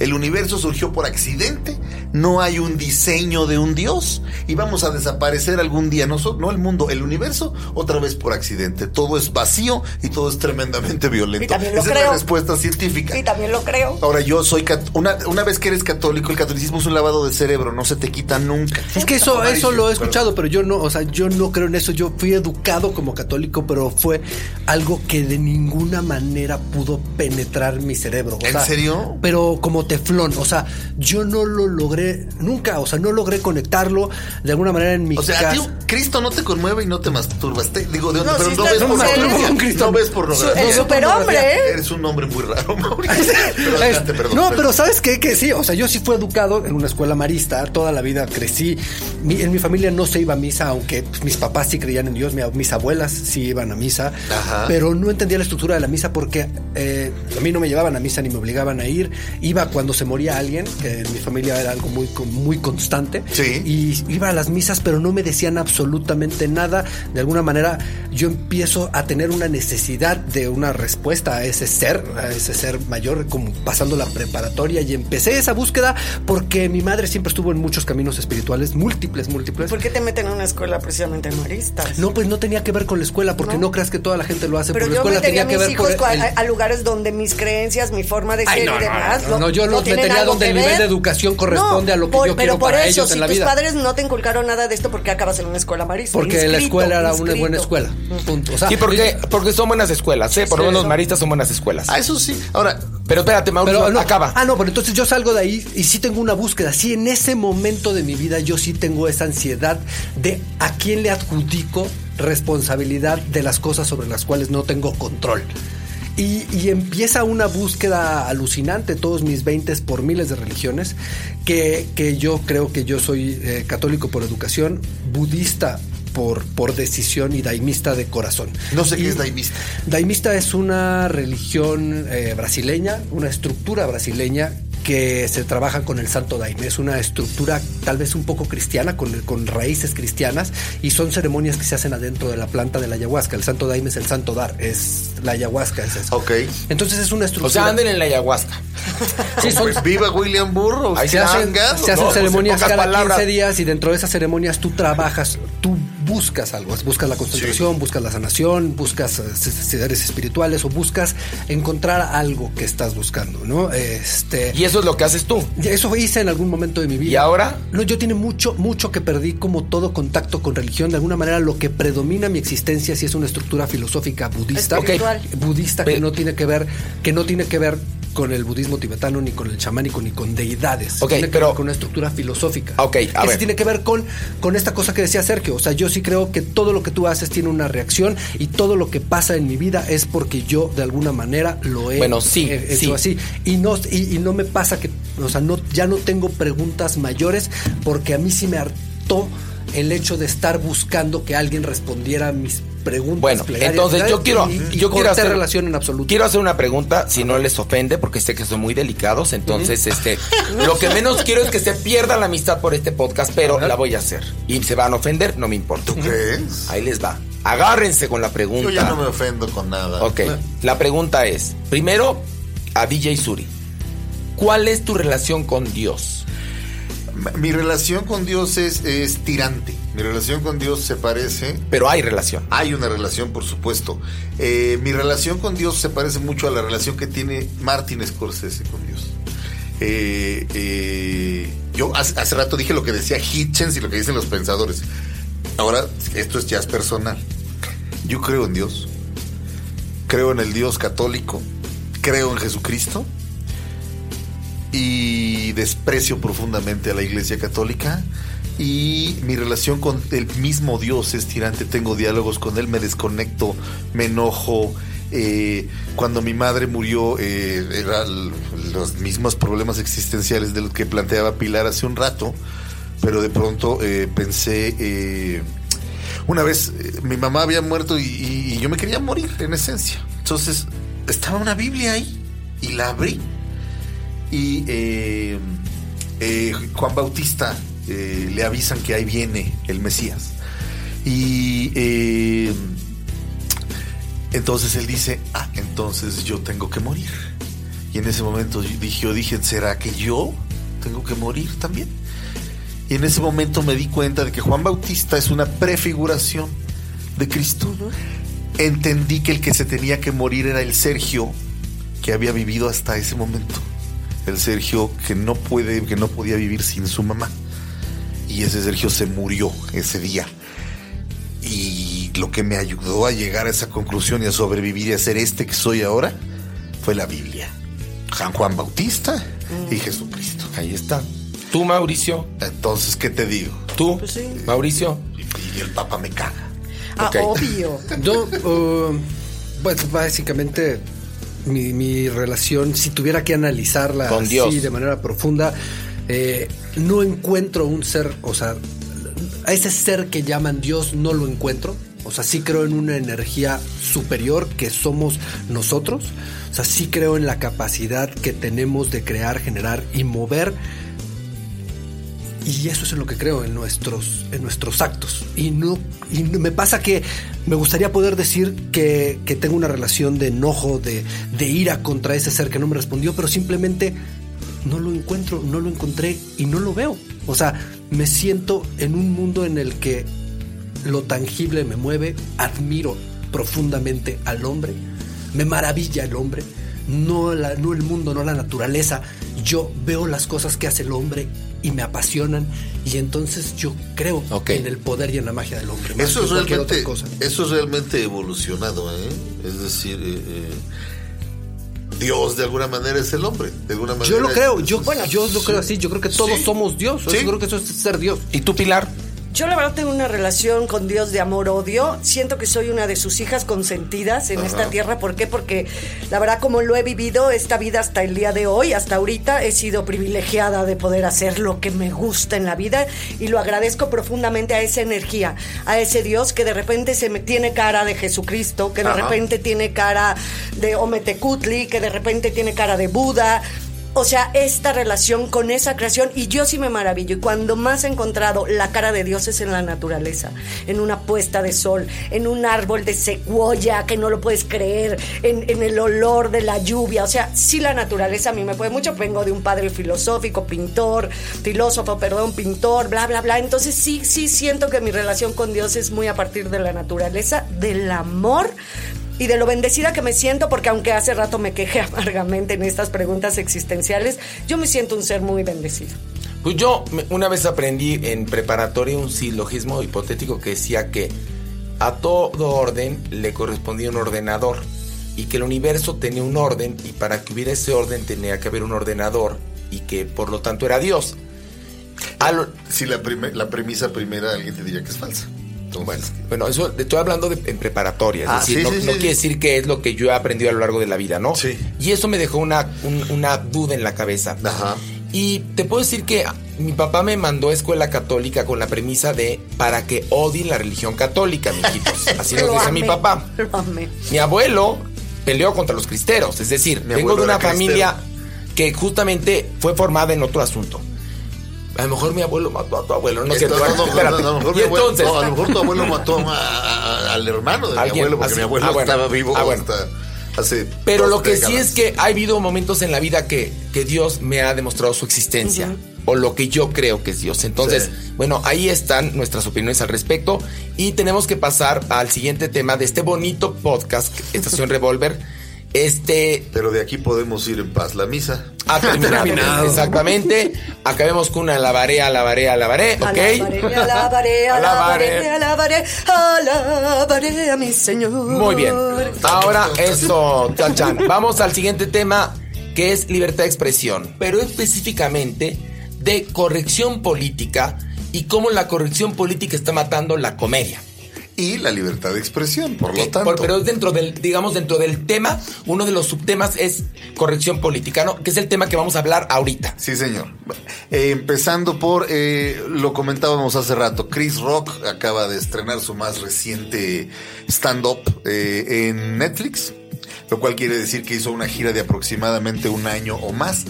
El universo surgió por accidente, no hay un diseño de un dios y vamos a desaparecer algún día, no, el mundo, el universo, otra vez por accidente. Todo es vacío y todo es tremendamente violento. Y también lo Esa es la respuesta científica. Y también lo creo. Ahora yo soy cat- una, una vez que eres católico, el catolicismo es un lavado de cerebro, no se te quita nunca. Es que eso, eso lo he escuchado, pero yo no, o sea, yo no creo en eso. Yo fui educado como católico, pero fue algo que de ninguna manera pudo penetrar mi cerebro. o ¿En sea, serio? Pero como teflón, o sea, yo no lo logré nunca, o sea, no logré conectarlo de alguna manera en mi O sea, a ti casa. Cristo no te conmueve y no te masturbas. Te- digo, de, No, pero sí no estás ves con pornografía. un Cristo. No ves pornografía. El superhombre, ¿eh? Eres un hombre muy raro, Mauricio. Pero Es- adelante, perdón. no, pero ¿sabes qué? Que sí, o sea, yo sí fui educado en una escuela marista, toda la vida crecí. Mi- en mi familia no se iba a misa, aunque pues, mis papás sí creían en Dios, mi- mis abuelas sí iban a misa, Ajá. pero no entendía la estructura de la misa porque eh, a mí no me llevaban a misa ni me obligaban a ir. Iba cuando se moría alguien, que en mi familia era algo muy, muy constante. Sí. Y iba a las misas, pero no me decían absolutamente nada. De alguna manera, yo empiezo a tener una necesidad de una respuesta a ese ser, a ese ser mayor, como pasando la preparatoria. Y empecé esa búsqueda porque mi madre siempre estuvo en muchos caminos espirituales, múltiples, múltiples. ¿Por qué te meten en una escuela precisamente marista? No, pues no tenía que ver con la escuela, porque no, ¿No? creas que toda la gente lo hace Pero por la yo escuela. metería a Tenía que mis ver hijos por el- a, a lugares donde mis creencias, mi forma de ser Ay, no, y no, demás. no, no, yo los tienen metería donde que el nivel ver. de educación corresponde a lo que por- yo pero quiero por para eso, ellos en si la tus padres no te inculcaron nada de esto, ¿por qué acabas en una escuela marista? Porque la escuela era una buena escuela. Punto. O sea, Sí, porque, porque son buenas escuelas, ¿eh? Por lo Sí, menos maristas son buenas escuelas. Ah, eso sí. Ahora, Pero espérate, Mauricio, Pero no, acaba. Ah, no, pero entonces yo salgo de ahí y sí tengo una búsqueda. Sí, en ese momento de mi vida yo sí tengo esa ansiedad de a quién le adjudico responsabilidad de las cosas sobre las cuales no tengo control. Y, y empieza una búsqueda alucinante todos mis 20 por miles de religiones, que, que yo creo que yo soy eh, católico por educación, budista por, por decisión y daimista de corazón. no sé qué es daimista. Daimista es una religión eh, brasileña, una estructura brasileña que se trabaja con el Santo Daime. Es una estructura tal vez un poco cristiana, con, con raíces cristianas, y son ceremonias que se hacen adentro de la planta de la ayahuasca. El Santo Daime es el Santo Dar, es la ayahuasca, es eso. Ok. Entonces es una estructura. O sea, anden en la ayahuasca. Sí, son- Pues viva William Burroughs. Ahí se hacen, se hacen ¿no? ceremonias Pues, cada palabras. 15 días y dentro de esas ceremonias tú trabajas, tú buscas algo, buscas la concentración, buscas la sanación, buscas eh, seres espirituales o buscas encontrar algo que estás buscando, ¿no? Este, Y eso es lo que haces tú. y eso hice en algún momento de mi vida. ¿Y ahora? No, yo tiene mucho, mucho que perdí como todo contacto con religión. De alguna manera lo que predomina mi existencia sí es una estructura filosófica budista. Budista que no tiene que ver, que no tiene que ver con el budismo tibetano, ni con el chamánico, ni con deidades. Ok, tiene que pero- ver con una estructura filosófica. Ok, a que ver. tiene que ver con, con esta cosa que decía Sergio. O sea, yo sí creo que todo lo que tú haces tiene una reacción y todo lo que pasa en mi vida es porque yo de alguna manera lo he Bueno, sí, he hecho sí. así. Y no, y, y no me pasa que, o sea, no, ya no tengo preguntas mayores porque a mí sí me hartó el hecho de estar buscando que alguien respondiera a mis preguntas. Bueno, plegarias, entonces yo quiero, yo quiero hacer relación en absoluto. Quiero hacer una pregunta, si no les ofende, porque sé que son muy delicados. Entonces, este, lo que menos quiero es que se pierda la amistad por este podcast, pero la voy a hacer. Y se van a ofender, no me importa. ¿Tú crees? Ahí les va. Agárrense con la pregunta. Yo ya no me ofendo con nada. Ok, la pregunta es, primero, a DJ Suri, ¿cuál es tu relación con Dios? Mi relación con Dios es, es tirante. Mi relación con Dios se parece. Pero hay relación. Hay una relación, por supuesto. Eh, mi relación con Dios se parece mucho a la relación que tiene Martin Scorsese con Dios. Eh, eh, yo hace, hace rato dije lo que decía Hitchens y lo que dicen los pensadores. Ahora, esto es jazz personal. Yo creo en Dios. Creo en el Dios católico. Creo en Jesucristo. Y desprecio profundamente a la Iglesia Católica. Y mi relación con el mismo Dios es tirante. Tengo diálogos con Él, me desconecto, me enojo. Eh, cuando mi madre murió, eh, eran los mismos problemas existenciales de los que planteaba Pilar hace un rato. Pero de pronto eh, pensé. una vez mi mamá había muerto y, yo me quería morir, en esencia. Entonces estaba una Biblia ahí y la abrí. Y Juan Bautista eh, le avisan que ahí viene el Mesías. Y eh, entonces él dice, ah, entonces yo tengo que morir. Y en ese momento yo dije, yo dije, ¿será que yo tengo que morir también? Y en ese momento me di cuenta de que Juan Bautista es una prefiguración de Cristo. Entendí que el que se tenía que morir era el Sergio que había vivido hasta ese momento. El Sergio que no puede, que no podía vivir sin su mamá. Y ese Sergio se murió ese día. Y lo que me ayudó a llegar a esa conclusión y a sobrevivir y a ser este que soy ahora fue la Biblia. San Juan Bautista y Jesucristo. Ahí está. ¿Tú, Mauricio? Entonces, ¿qué te digo? ¿Tú, Pues sí. Mauricio? Y el Papa me caga. Ah, obvio. Yo, uh, pues básicamente mi, mi relación, si tuviera que analizarla Con así Dios. de manera profunda, eh, no encuentro un ser, o sea, a ese ser que llaman Dios no lo encuentro. O sea, sí creo en una energía superior que somos nosotros. O sea, sí creo en la capacidad que tenemos de crear, generar y mover y eso es en lo que creo, en nuestros, en nuestros actos. Y no, y me pasa que me gustaría poder decir que, que tengo una relación de enojo, de, de ira contra ese ser que no me respondió, pero simplemente no lo encuentro, no lo encontré y no lo veo. O sea, me siento en un mundo en el que lo tangible me mueve, admiro profundamente al hombre, me maravilla el hombre, no, la- no el mundo, no la naturaleza. Yo veo las cosas que hace el hombre y me apasionan y entonces yo creo en el poder y en la magia del hombre. Eso es realmente, otra cosa. eso es realmente evolucionado, ¿eh? Es decir, eh, eh, Dios de alguna manera es el hombre, de alguna manera. Yo lo creo, yo, Bueno, yo lo sí. creo así, yo creo que todos Sí. somos Dios, Sí. yo creo que eso es ser Dios. ¿Y tú, Pilar? Yo la verdad tengo una relación con Dios de amor-odio. Siento que soy una de sus hijas consentidas en esta tierra. ¿Por qué? Porque la verdad como lo he vivido esta vida hasta el día de hoy, hasta ahorita, he sido privilegiada de poder hacer lo que me gusta en la vida y lo agradezco profundamente a esa energía, a ese Dios que de repente se me tiene cara de Jesucristo, que de Ajá. repente tiene cara de Ometecutli, que de repente tiene cara de Buda. O sea, esta relación con esa creación, y yo sí me maravillo, y cuando más he encontrado la cara de Dios es en la naturaleza, en una puesta de sol, en un árbol de secuoya que no lo puedes creer, en, en el olor de la lluvia, o sea, sí la naturaleza a mí me puede mucho, vengo de un padre filosófico, pintor, filósofo, perdón, pintor, bla, bla, bla, entonces sí, sí siento que mi relación con Dios es muy a partir de la naturaleza, del amor, y de lo bendecida que me siento, porque aunque hace rato me quejé amargamente en estas preguntas existenciales, yo me siento un ser muy bendecido. Pues yo una vez aprendí en preparatoria un silogismo hipotético que decía que a todo orden le correspondía un ordenador y que el universo tenía un orden y para que hubiera ese orden tenía que haber un ordenador y que por lo tanto era Dios. A lo- Si la, la premisa primera alguien te diría que es falsa. Entonces, bueno, bueno, eso estoy hablando de, en preparatoria, es Ah, decir, sí, no, sí, no sí, quiere sí. decir que es lo que yo he aprendido a lo largo de la vida, ¿no? Sí. Y eso me dejó una, un- una duda en la cabeza. Ajá. Y te puedo decir que mi papá me mandó a escuela católica con la premisa de para que odien la religión católica, mijitos. Así nos Lo decía mi papá. Lo amé. Mi abuelo peleó contra los cristeros, es decir, Mi vengo de una familia que justamente fue formada en otro asunto. A lo mejor mi abuelo mató a tu abuelo, no cierto. No, no, a lo mejor y mi abuelo- entonces, no, a lo mejor tu abuelo mató a- a- al hermano de mi abuelo, porque así. mi abuelo Ah, bueno. estaba vivo Ah, bueno. hasta hace. Pero lo que sí es que ha habido momentos en la vida que, que Dios me ha demostrado su existencia. O lo que yo creo que es Dios. Entonces, Sí. bueno, ahí están nuestras opiniones al respecto. Y tenemos que pasar al siguiente tema de este bonito podcast, Estación Revolver. Este Pero de aquí podemos ir en paz. La misa. ha terminado. terminado. Exactamente. Acabemos con una alabaré, alabaré, alabaré. ¿Ok? Alabaré, alabaré, alabaré, alabaré, alabaré a mi Señor. Muy bien. Ahora eso, chachan. Vamos al siguiente tema que es libertad de expresión, pero específicamente de corrección política y cómo la corrección política está matando la comedia. Y la libertad de expresión, por lo tanto. por- pero dentro del, digamos, dentro del tema, uno de los subtemas es corrección política, ¿no? Que es el tema que vamos a hablar ahorita. Sí, señor. Eh, empezando por, eh, lo comentábamos hace rato, Chris Rock acaba de estrenar su más reciente stand-up eh, en Netflix, lo cual quiere decir que hizo una gira de aproximadamente un año o más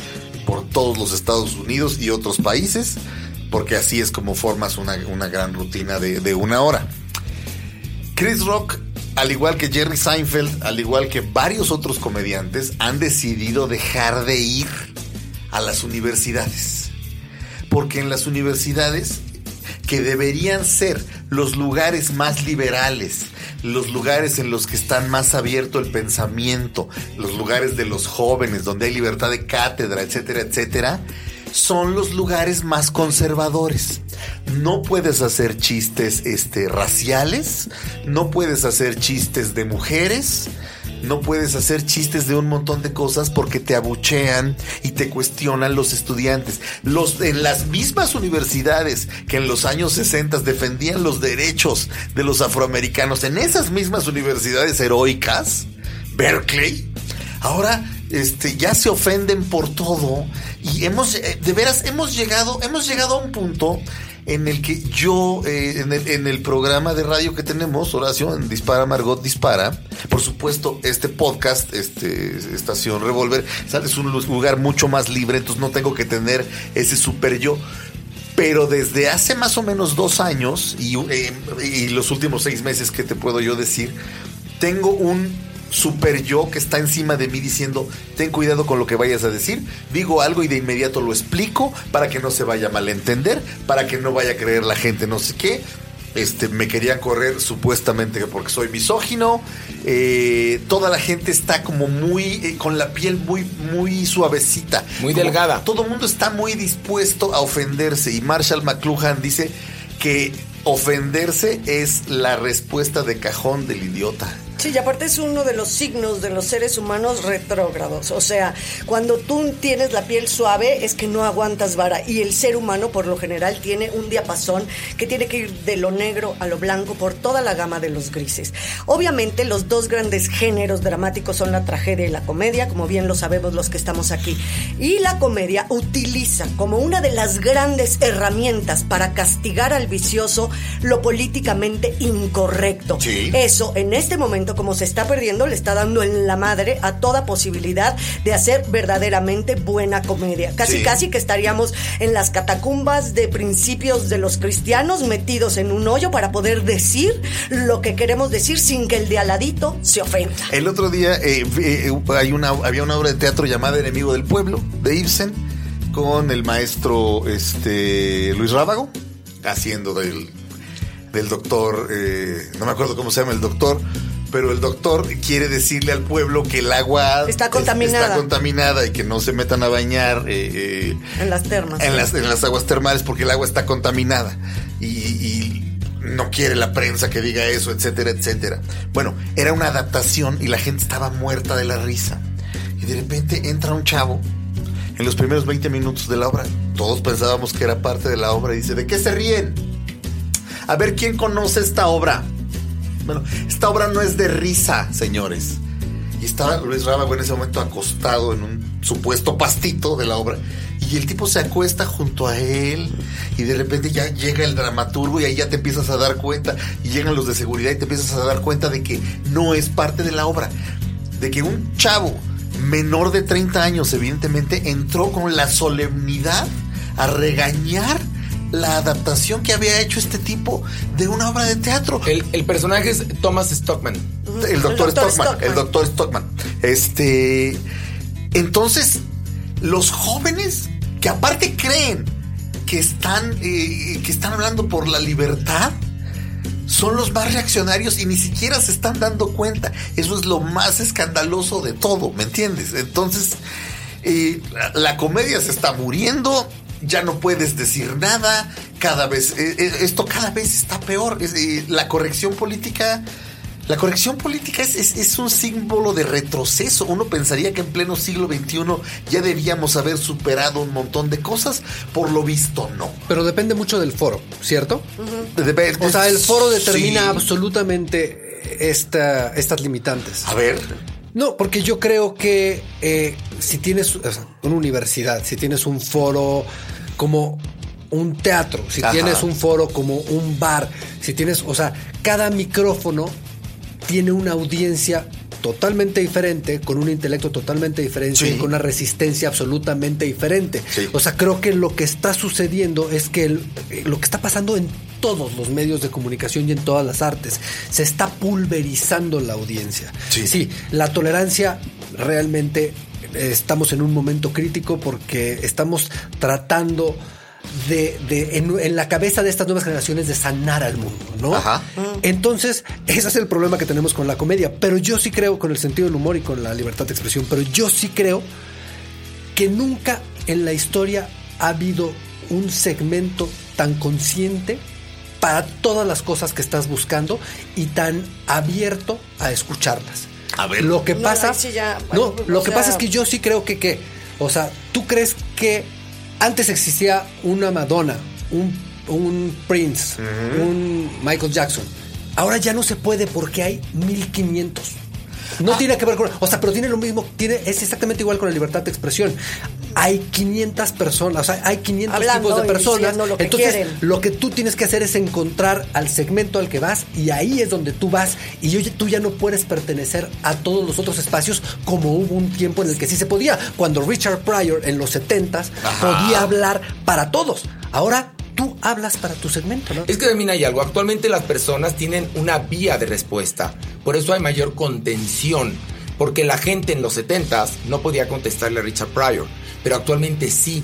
por todos los Estados Unidos y otros países, porque así es como formas una, una gran rutina de, de una hora. Chris Rock, al igual que Jerry Seinfeld, al igual que varios otros comediantes, han decidido dejar de ir a las universidades. Porque en las universidades, que deberían ser los lugares más liberales, los lugares en los que están más abierto el pensamiento, los lugares de los jóvenes, donde hay libertad de cátedra, etcétera, etcétera, son los lugares más conservadores. No puedes hacer chistes este, raciales, no puedes hacer chistes de mujeres, no puedes hacer chistes de un montón de cosas porque te abuchean y te cuestionan los estudiantes. Los en las mismas universidades que en los años 60 defendían los derechos de los afroamericanos, en esas mismas universidades heroicas, Berkeley, ahora este, ya se ofenden por todo y hemos, eh, de veras, hemos llegado, hemos llegado a un punto en el que yo, eh, en, el, en, el, programa de radio que tenemos, Horacio, en Dispara Margot Dispara, por supuesto, este podcast, este Estación Revolver, es un lugar mucho más libre, entonces no tengo que tener ese super yo. Pero desde hace más o menos dos años y, eh, los últimos seis meses que te puedo yo decir, tengo un super yo que está encima de mí diciendo, ten cuidado con lo que vayas a decir, digo algo y de inmediato lo explico para que no se vaya a malentender, para que no vaya a creer la gente no sé qué. Este, me querían correr supuestamente porque soy misógino. Eh, toda la gente está como muy, eh, con la piel muy, muy suavecita. Muy delgada. Todo el mundo está muy dispuesto a ofenderse. Y Marshall McLuhan dice que ofenderse es la respuesta de cajón del idiota. Sí, y aparte es uno de los signos de los seres humanos retrógrados. O sea, cuando tú tienes la piel suave es que no aguantas vara. Y el ser humano, por lo general, tiene un diapasón que tiene que ir de lo negro a lo blanco por toda la gama de los grises. Obviamente, los dos grandes géneros dramáticos son la tragedia y la comedia, como bien lo sabemos los que estamos aquí. Y la comedia utiliza como una de las grandes herramientas para castigar al vicioso lo políticamente incorrecto. Sí. Eso, en este momento, como se está perdiendo, le está dando en la madre a toda posibilidad de hacer verdaderamente buena comedia. Casi, Sí. casi que estaríamos en las catacumbas de principios de los cristianos metidos en un hoyo para poder decir lo que queremos decir sin que el de al ladito se ofenda. El otro día eh, eh, hay una, había una obra de teatro llamada Enemigo del Pueblo, de Ibsen, con el maestro este, Luis Rábago, haciendo del, del doctor, eh, no me acuerdo cómo se llama el doctor, pero el doctor quiere decirle al pueblo que el agua Está es- contaminada. está contaminada y que no se metan a bañar eh, eh, En las termas. en las, en las aguas termales porque el agua está contaminada y, y no quiere la prensa que diga eso, etcétera, etcétera. Bueno, era una adaptación y la gente estaba muerta de la risa. Y de repente entra un chavo en los primeros 20 minutos de la obra. Todos pensábamos que era parte de la obra y dice, ¿de qué se ríen? A ver, ¿quién conoce esta obra? Bueno, esta obra no es de risa, señores. Y estaba Luis Rábago en ese momento acostado en un supuesto pastito de la obra. Y el tipo se acuesta junto a él. Y de repente ya llega el dramaturgo y ahí ya te empiezas a dar cuenta. Y llegan los de seguridad y te empiezas a dar cuenta de que no es parte de la obra. De que un chavo menor de 30 años, evidentemente, entró con la solemnidad a regañar la adaptación que había hecho este tipo de una obra de teatro. El, el personaje es Thomas Stockman. El doctor, El doctor Stockman, Stockman. El doctor Stockman. Este. Entonces, los jóvenes que aparte creen que están, eh, que están hablando por la libertad, son los más reaccionarios y ni siquiera se están dando cuenta. Eso es lo más escandaloso de todo, ¿me entiendes? Entonces, eh, la, la comedia se está muriendo, ya no puedes decir nada, cada vez, eh, eh, esto cada vez está peor. Es, eh, la corrección política... La corrección política es, es- es un símbolo de retroceso. Uno pensaría que en pleno siglo XXI ya debíamos haber superado un montón de cosas. Por lo visto, no. Pero depende mucho del foro, ¿cierto? Debe- O sea, el foro determina Sí. absolutamente esta, estas limitantes. A ver. No, porque yo creo que eh, si tienes o sea, una universidad, si tienes un foro como un teatro, si Ajá. tienes un foro como un bar, si tienes, o sea, cada micrófono tiene una audiencia totalmente diferente, con un intelecto totalmente diferente Sí. y con una resistencia absolutamente diferente. Sí. O sea, creo que lo que está sucediendo es que el- eh, lo que está pasando en todos los medios de comunicación y en todas las artes, se está pulverizando la audiencia. Sí. sí la tolerancia realmente estamos en un momento crítico porque estamos tratando de, de- en, en la cabeza de estas nuevas generaciones de sanar al mundo, ¿no? Ajá. Entonces, ese es el problema que tenemos con la comedia. Pero yo sí creo, con el sentido del humor y con la libertad de expresión, pero yo sí creo que nunca en la historia ha habido un segmento tan consciente para todas las cosas que estás buscando y tan abierto a escucharlas. A ver. Lo que No, pasa. ahí sí ya, no, lo que sea- pasa es que yo sí creo que, que. O sea, ¿tú crees que antes existía una Madonna, un, un Prince, un Michael Jackson? Ahora ya no se puede porque hay 1500. No tiene que ver con. O sea, pero tiene lo mismo. Tiene, es exactamente igual con la libertad de expresión. Hay 500 personas, o sea, hay 500 Hablando tipos de personas. diciendo lo que Entonces, quieren. lo que tú tienes que hacer es encontrar al segmento al que vas y ahí es donde tú vas y yo- tú ya no puedes pertenecer a todos los otros espacios como hubo un tiempo en el que sí se podía. Cuando Richard Pryor en los 70s podía hablar para todos. Ahora tú hablas para tu segmento, ¿no? Es que también hay algo. Actualmente las personas tienen una vía de respuesta. Por eso hay mayor contención. Porque la gente en los 70s no podía contestarle a Richard Pryor. Pero actualmente sí.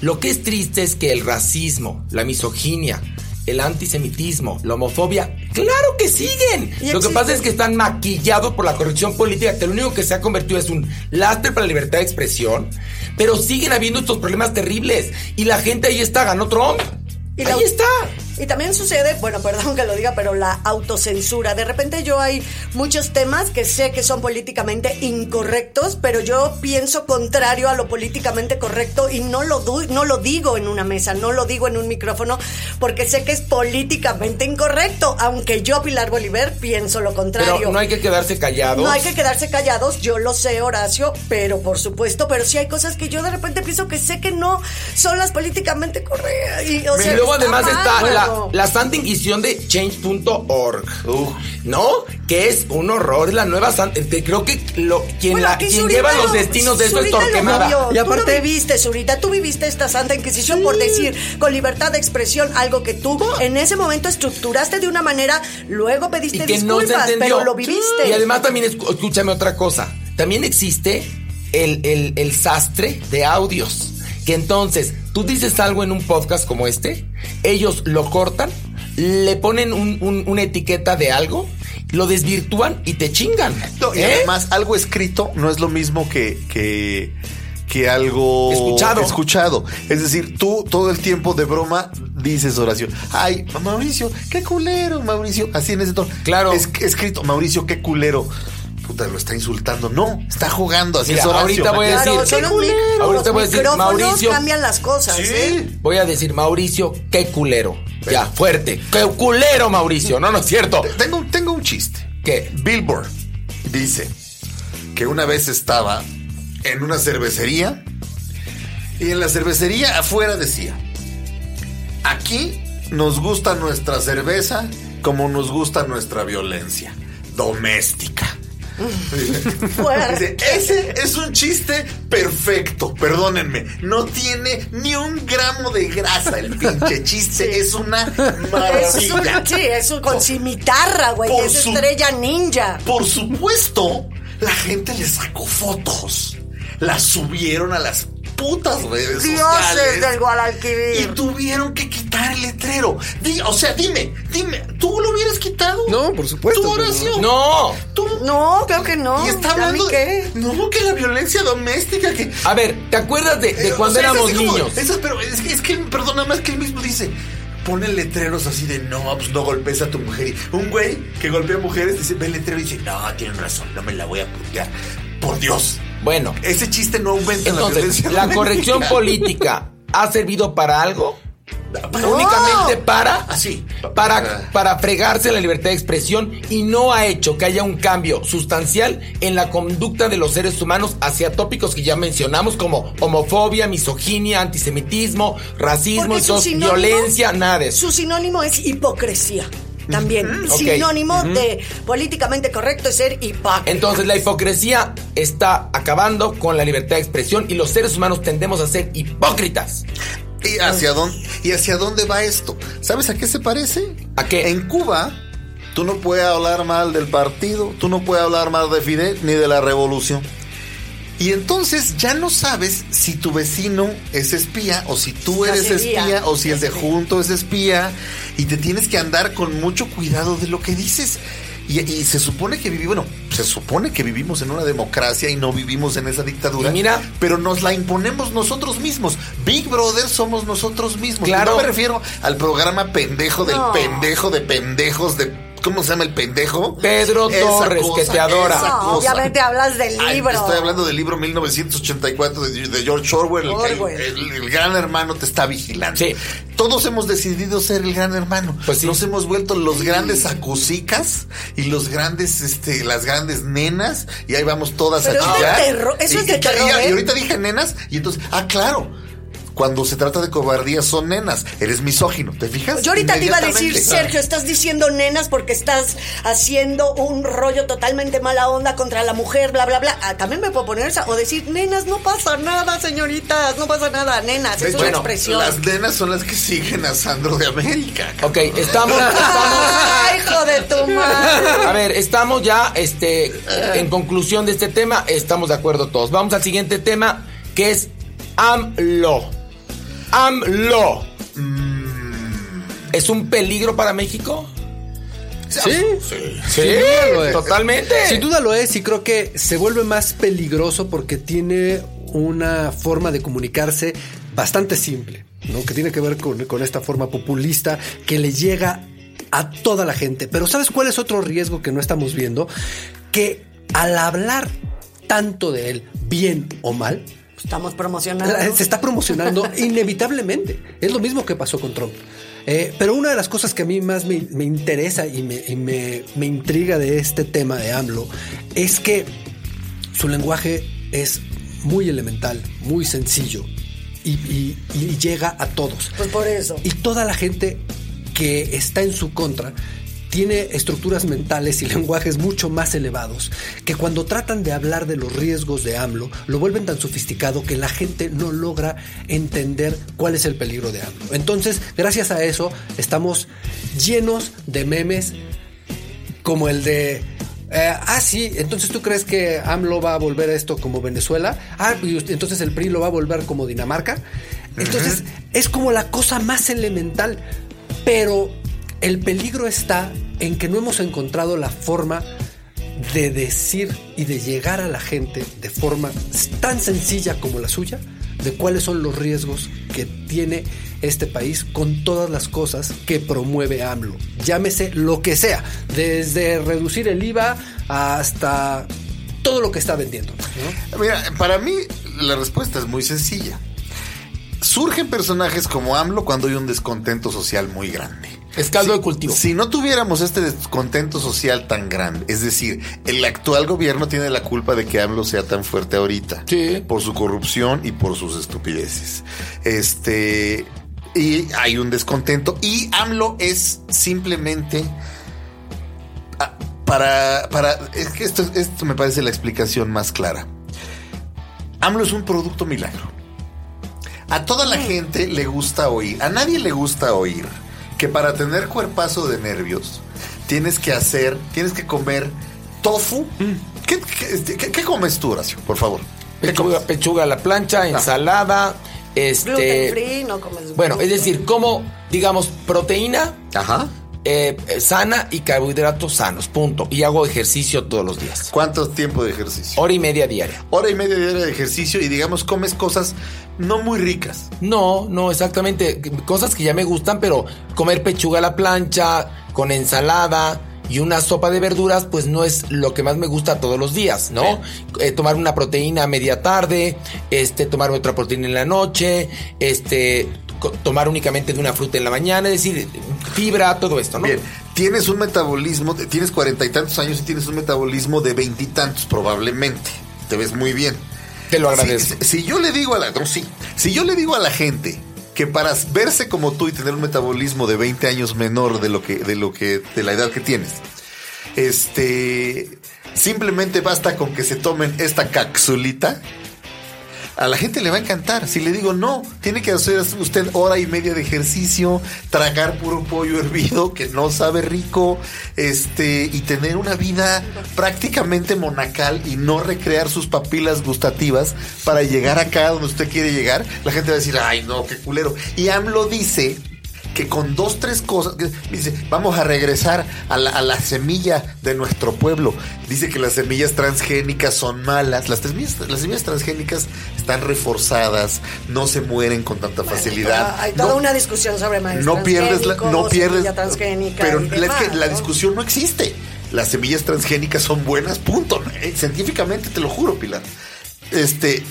Lo que es triste es que el racismo, la misoginia, el antisemitismo, la homofobia, claro que siguen. Lo que pasa es que están maquillados por la corrección política, que lo único que se ha convertido es un lastre para la libertad de expresión. Pero siguen habiendo estos problemas terribles. Y la gente ahí está, ganó Trump. Y la- ahí está. Y también sucede, bueno, perdón que lo diga, pero la autocensura. De repente yo hay muchos temas que sé que son políticamente incorrectos, pero yo pienso contrario a lo políticamente correcto y no lo, no lo digo en una mesa, no lo digo en un micrófono, porque sé que es políticamente incorrecto, aunque yo, Pilar Bolívar, pienso lo contrario. Pero no hay que quedarse callados. No hay que quedarse callados, yo lo sé, Horacio, pero por supuesto, pero sí hay cosas que yo de repente pienso que sé que no son las políticamente correctas. Y, o sea, luego además mal, está la, la Santa Inquisición de Change.org. Uf. ¿No? Que es un horror, es la nueva Santa. te- Creo que lo, quien, Bueno, la, que quien lleva lo- los destinos de esto es Torquemada. Y Tú aparte- lo viviste, Zurita, tú viviste esta Santa Inquisición por decir con libertad de expresión algo que tú en ese momento estructuraste de una manera, luego pediste y que no disculpas, se entendió. pero lo viviste. Y además también, escúchame otra cosa, también existe el, el- el sastre de audios. Que entonces, tú dices algo en un podcast como este, ellos lo cortan, le ponen un- un- una etiqueta de algo, lo desvirtúan y te chingan. No, y ¿Eh? además, algo escrito no es lo mismo que, que, que algo Escuchado. escuchado. Es decir, tú todo el tiempo de broma dices oración. Ay, Mauricio, qué culero, Mauricio. Así en ese tono. Claro. Es escrito, Mauricio, qué culero. Puta, lo está insultando. No, está jugando. Así Mira, es Horacio. ahorita voy a Claro, decir, son qué los, culero. Ahorita los voy a decir, Mauricio. cambian las cosas, ¿eh? Sí. Voy a decir, Mauricio, qué culero. Ya, fuerte. Qué culero, Mauricio. No, no es cierto. Tengo, tengo un chiste. ¿Qué? Billboard dice que una vez estaba en una cervecería y en la cervecería afuera decía, aquí nos gusta nuestra cerveza como nos gusta nuestra violencia doméstica. Dice, ese es un chiste perfecto, perdónenme. No tiene ni un gramo de grasa el pinche chiste. Es una Es un, maravilla. sí, es un- con cimitarra, güey. Es su- estrella ninja. Por supuesto, la gente le sacó fotos. Las subieron a las putas redes Dioses sociales. del Y Guadalquivir. tuvieron que quitar el letrero. Di- o sea, dime, dime, ¿tú lo hubieras quitado? No, por supuesto, ¿Tú, Horacio? No. ¿Tú? No, creo que no. Y está ¿Ya hablando qué? no, que la violencia doméstica, que... A ver, ¿te acuerdas de, de Eh, cuando o sea, es éramos como- niños? eso, pero es que, es que, perdón, nada más que él mismo dice. Pone letreros así de no, pues no golpes a tu mujer. Y un güey que golpea a mujeres dice, ve el letrero y dice, no, tienen razón, no me la voy a putear. Por Dios. Bueno, Ese chiste no aumenta la entonces, violencia. ¿la corrección política ha servido para algo? No. Únicamente para Así. para, para fregarse la libertad de expresión y no ha hecho que haya un cambio sustancial en la conducta de los seres humanos hacia tópicos que ya mencionamos como homofobia, misoginia, antisemitismo, racismo, sinónimo- violencia, nada de eso. Su sinónimo es hipocresía. También. Sinónimo de políticamente correcto es ser hipócrita. Entonces la hipocresía está acabando con la libertad de expresión y los seres humanos tendemos a ser hipócritas. ¿Y hacia, dónde, ¿Y hacia dónde va esto? ¿Sabes a qué se parece? ¿A qué? En Cuba, tú no puedes hablar mal del partido, tú no puedes hablar mal de Fidel ni de la revolución. Y entonces ya no sabes si tu vecino es espía o si tú eres espía o si el de junto es espía y te tienes que andar con mucho cuidado de lo que dices. Y, y se supone que vivimos, bueno, se supone que vivimos en una democracia y no vivimos en esa dictadura. Y mira- pero nos la imponemos nosotros mismos. Big Brother somos nosotros mismos. Claro. Y no me refiero al programa pendejo del No. pendejo de pendejos de ¿cómo se llama el pendejo? Pedro Torres, que te adora. esa No, cosa. obviamente hablas del Ay, libro. estoy hablando del libro 1984 de, de George Orwell. el- Orwell. El, el- el gran hermano te está vigilando. Sí. Todos hemos decidido ser el gran hermano. Pues sí. Nos hemos vuelto los grandes acusicas y los grandes, este, las grandes nenas. Y ahí vamos todas Pero a es de chillar. terror, eso Y- es de y- y- terror, y ¿eh? ahorita dije nenas y entonces, ah, claro. Cuando se trata de cobardía son nenas. Eres misógino, ¿te fijas? Yo ahorita te iba a decir. Sergio, estás diciendo nenas porque estás haciendo un rollo totalmente mala onda contra la mujer, bla, bla, bla. Ah, también me puedo poner esa. O decir, nenas, no pasa nada, señoritas, no pasa nada, nenas. Es una expresión. Las nenas son las que siguen a Sandro de América. Ok, estamos, estamos, ¡Ay, hijo de tu madre! a ver, estamos ya, este, en conclusión de este tema, estamos de acuerdo todos. Vamos al siguiente tema, que es AMLO. AMLO. ¿Es un peligro para México? Sí. Sí, totalmente. Sin duda lo es y creo que se vuelve más peligroso porque tiene una forma de comunicarse bastante simple, ¿no? Que tiene que ver con, con esta forma populista que le llega a toda la gente. Pero ¿sabes cuál es otro riesgo que no estamos viendo? Que al hablar tanto de él, bien o mal, Estamos promocionando. se está promocionando inevitablemente. Es lo mismo que pasó con Trump. Eh, pero una de las cosas que a mí más me, me interesa y, me, y me- me intriga de este tema de AMLO es que su lenguaje es muy elemental, muy sencillo y, y- y llega a todos. Pues por eso. Y toda la gente que está en su contra tiene estructuras mentales y lenguajes mucho más elevados que cuando tratan de hablar de los riesgos de AMLO lo vuelven tan sofisticado que la gente no logra entender cuál es el peligro de AMLO. Entonces, gracias a eso, estamos llenos de memes como el de... eh, ah, sí, entonces tú crees que AMLO va a volver a esto como Venezuela. Ah, y usted- entonces el PRI lo va a volver como Dinamarca. Entonces es como la cosa más elemental, pero el peligro está en que no hemos encontrado la forma de decir y de llegar a la gente de forma tan sencilla como la suya de cuáles son los riesgos que tiene este país con todas las cosas que promueve AMLO. Llámese lo que sea, desde reducir el IVA hasta todo lo que está vendiendo. Mira, para mí la respuesta es muy sencilla. Surgen personajes como AMLO cuando hay un descontento social muy grande. Es caldo de cultivo. Si no tuviéramos este descontento social tan grande, es decir, el actual gobierno tiene la culpa de que AMLO sea tan fuerte ahorita. Sí. Por su corrupción y por sus estupideces. Este. Y hay un descontento. Y AMLO es simplemente. ah, Para. para es que esto, esto me parece la explicación más clara. AMLO es un producto milagro. A toda la gente le gusta oír, a nadie le gusta oír que para tener cuerpazo de nervios tienes que hacer, tienes que comer tofu. ¿Qué, qué- este, qué- qué comes tú, Horacio? Por favor. ¿Qué Pechuga, pechuga a la plancha, ensalada, este... Gluten free, no comes Bueno, es decir, como, digamos, proteína Ajá. Eh, sana y carbohidratos sanos, punto. Y hago ejercicio todos los días. ¿Cuánto tiempo de ejercicio? Hora y media diaria. Hora y media diaria de ejercicio y digamos comes cosas no muy ricas. No, no, exactamente. Cosas que ya me gustan, pero comer pechuga a la plancha, con ensalada y una sopa de verduras, pues no es lo que más me gusta todos los días, ¿no? Eh, tomar una proteína a media tarde, este, tomar otra proteína en la noche, este, tomar únicamente de una fruta en la mañana, es decir, fibra, todo esto, ¿no? Bien, tienes un metabolismo, tienes cuarenta y tantos años y tienes un metabolismo de veintitantos probablemente. Te ves muy bien. Te lo agradezco. si- si yo le digo a la, no, sí. si yo le digo a la gente que para verse como tú y tener un metabolismo de 20 años menor de lo que, de lo que, de la edad que tienes, este, simplemente basta con que se tomen esta capsulita. A la gente le va a encantar. Si le digo, no, tiene que hacer usted hora y media de ejercicio, tragar puro pollo hervido que no sabe rico, este, y tener una vida prácticamente monacal y no recrear sus papilas gustativas para llegar acá donde usted quiere llegar, la gente va a decir, ay, no, qué culero. Y AMLO dice que con dos, tres cosas, dice, vamos a regresar a la, a la semilla de nuestro pueblo. Dice que las semillas transgénicas son malas. Las semillas, las semillas transgénicas están reforzadas, no se mueren con tanta facilidad. Hay toda No- una discusión sobre maíz no pierdes la, no pierdes semilla transgénica pero y es que demás, la ¿no? discusión no existe las semillas transgénicas son buenas punto Eh, científicamente te lo juro Pilar este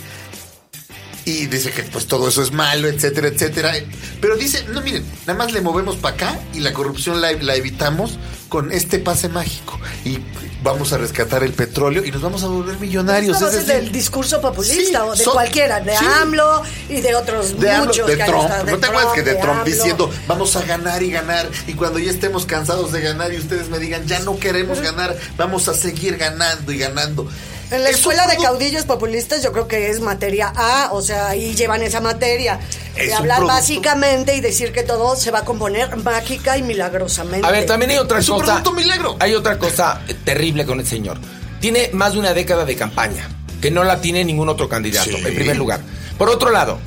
y dice que pues todo eso es malo, etcétera, etcétera. Pero dice, no miren, nada más le movemos para acá y la corrupción la, la evitamos con este pase mágico. Y vamos a rescatar el petróleo y nos vamos a volver millonarios. Es decir, del discurso populista Sí, o de son- cualquiera, de sí. AMLO y de otros de AMLO, muchos de que Trump. estado, no te acuerdas que de Trump AMLO. diciendo vamos a ganar y ganar y cuando ya estemos cansados de ganar y ustedes me digan ya no queremos ganar, vamos a seguir ganando y ganando. En la Es un escuela de caudillos populistas yo creo que es materia A, o sea, ahí llevan esa materia. Es de un hablar básicamente y decir que todo se va a componer mágica y milagrosamente. A ver, también hay otra Es un cosa. producto milagro. Hay otra cosa terrible con el señor. Tiene más de una década de campaña, que no la tiene ningún otro candidato, Sí. en primer lugar. Por otro lado,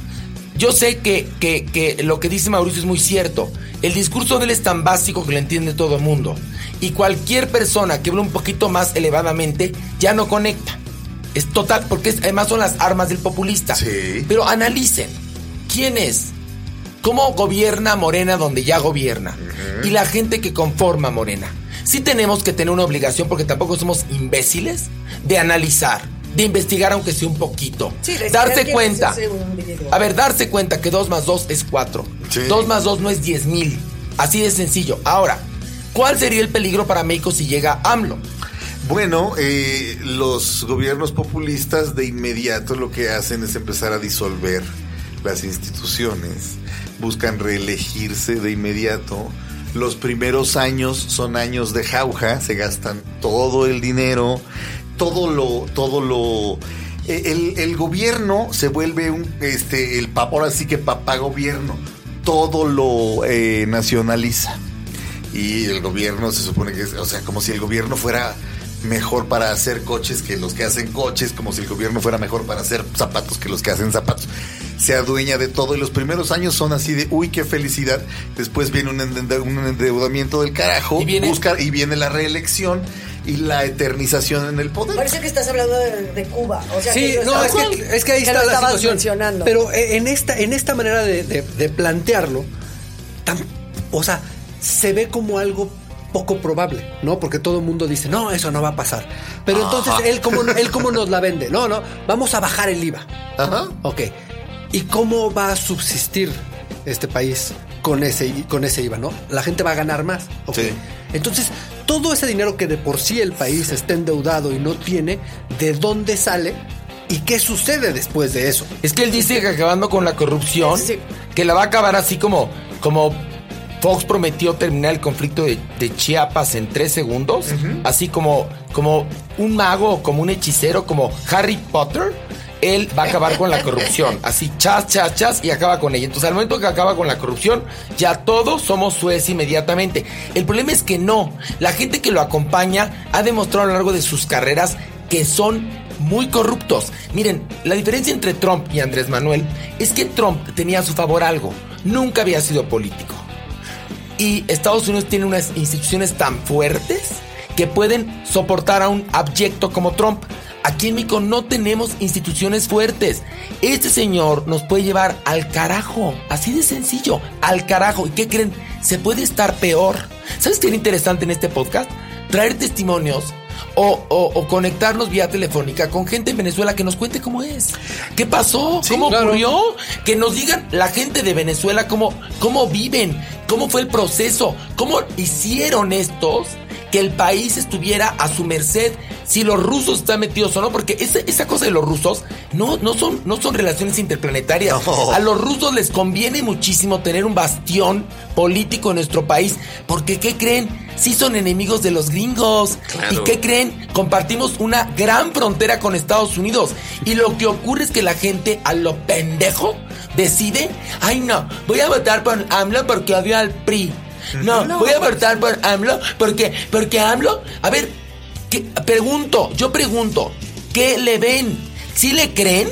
yo sé que, que- que lo que dice Mauricio es muy cierto. El discurso de él es tan básico que lo entiende todo el mundo. Y cualquier persona que habla un poquito más elevadamente ya no conecta. Es total, porque es- además son las armas del populista. Sí. Pero analicen, ¿quién es? ¿Cómo gobierna Morena donde ya gobierna? Y la gente que conforma Morena. Sí tenemos que tener una obligación, porque tampoco somos imbéciles, de analizar, de investigar aunque sea un poquito. Sí, darse cuenta. A ver, darse cuenta que 2 más 2 es 4. Sí. 2 más 2 no es 10 mil. Así de sencillo. Ahora, ¿cuál sería el peligro para México si llega AMLO? Bueno, eh, los gobiernos populistas de inmediato lo que hacen es empezar a disolver las instituciones, buscan reelegirse de inmediato. Los primeros años son años de jauja, se gastan todo el dinero, todo lo, todo lo. eh, El, el gobierno se vuelve un, este, el papá, ahora sí que papá gobierno, todo lo eh, nacionaliza y el gobierno se supone que es, o sea, como si el gobierno fuera mejor para hacer coches que los que hacen coches, como si el gobierno fuera mejor para hacer zapatos que los que hacen zapatos. Se adueña de todo y los primeros años son así de, uy, qué felicidad. Después viene un, endeuda- un endeudamiento del carajo, Y viene- busca, y viene la reelección y la eternización en el poder. Parece que estás hablando de, de Cuba. O sea, Sí, que no, es que, es que ahí que está lo la situación. Pero eh, en esta, en esta manera de, de- de plantearlo, tan- o sea, se ve como algo poco probable, ¿no? Porque todo el mundo dice, no, eso no va a pasar. Pero entonces, él cómo, él cómo nos la vende. No, no, vamos a bajar el IVA. Ajá. Ok. ¿Y cómo va a subsistir este país con ese, con ese IVA, no? La gente va a ganar más. Ok. Sí. Entonces, todo ese dinero que de por sí el país está endeudado y no tiene, ¿de dónde sale? ¿Y qué sucede después de eso? Es que él dice que acabando con la corrupción, Sí. que la va a acabar así como, como Fox prometió terminar el conflicto de, de Chiapas en tres segundos, así como, como un mago, como un hechicero, como Harry Potter. Él va a acabar con la corrupción, así chas, chas, chas, y acaba con ella. Entonces, al momento que acaba con la corrupción, ya todos somos suez inmediatamente. El problema es que no. La gente que lo acompaña ha demostrado a lo largo de sus carreras que son muy corruptos. Miren, la diferencia entre Trump y Andrés Manuel es que Trump tenía a su favor algo. Nunca había sido político. Y Estados Unidos tiene unas instituciones tan fuertes que pueden soportar a un abyecto como Trump. Aquí en México no tenemos instituciones fuertes. Este señor nos puede llevar al carajo. Así de sencillo, al carajo. ¿Y qué creen? Se puede estar peor. ¿Sabes qué era interesante en este podcast? Traer testimonios o, o- o conectarnos vía telefónica con gente en Venezuela que nos cuente cómo es. ¿Qué pasó? ¿Cómo claro. ocurrió? Que nos digan la gente de Venezuela cómo, cómo viven, cómo fue el proceso, cómo hicieron estos que el país estuviera a su merced, si los rusos están metidos o no, porque esa, esa cosa de los rusos no, no, son, no son relaciones interplanetarias. No. A los rusos les conviene muchísimo tener un bastión político en nuestro país, porque ¿qué creen? Sí son enemigos de los gringos. Claro. ¿Y qué creen? Compartimos una gran frontera con Estados Unidos. Y lo que ocurre es que la gente a lo pendejo decide, ay no, voy a votar por AMLO porque odio al PRI. No, No. voy a votar por AMLO porque, porque AMLO, a ver, ¿qué- pregunto, yo pregunto, ¿qué le ven? ¿Sí le creen?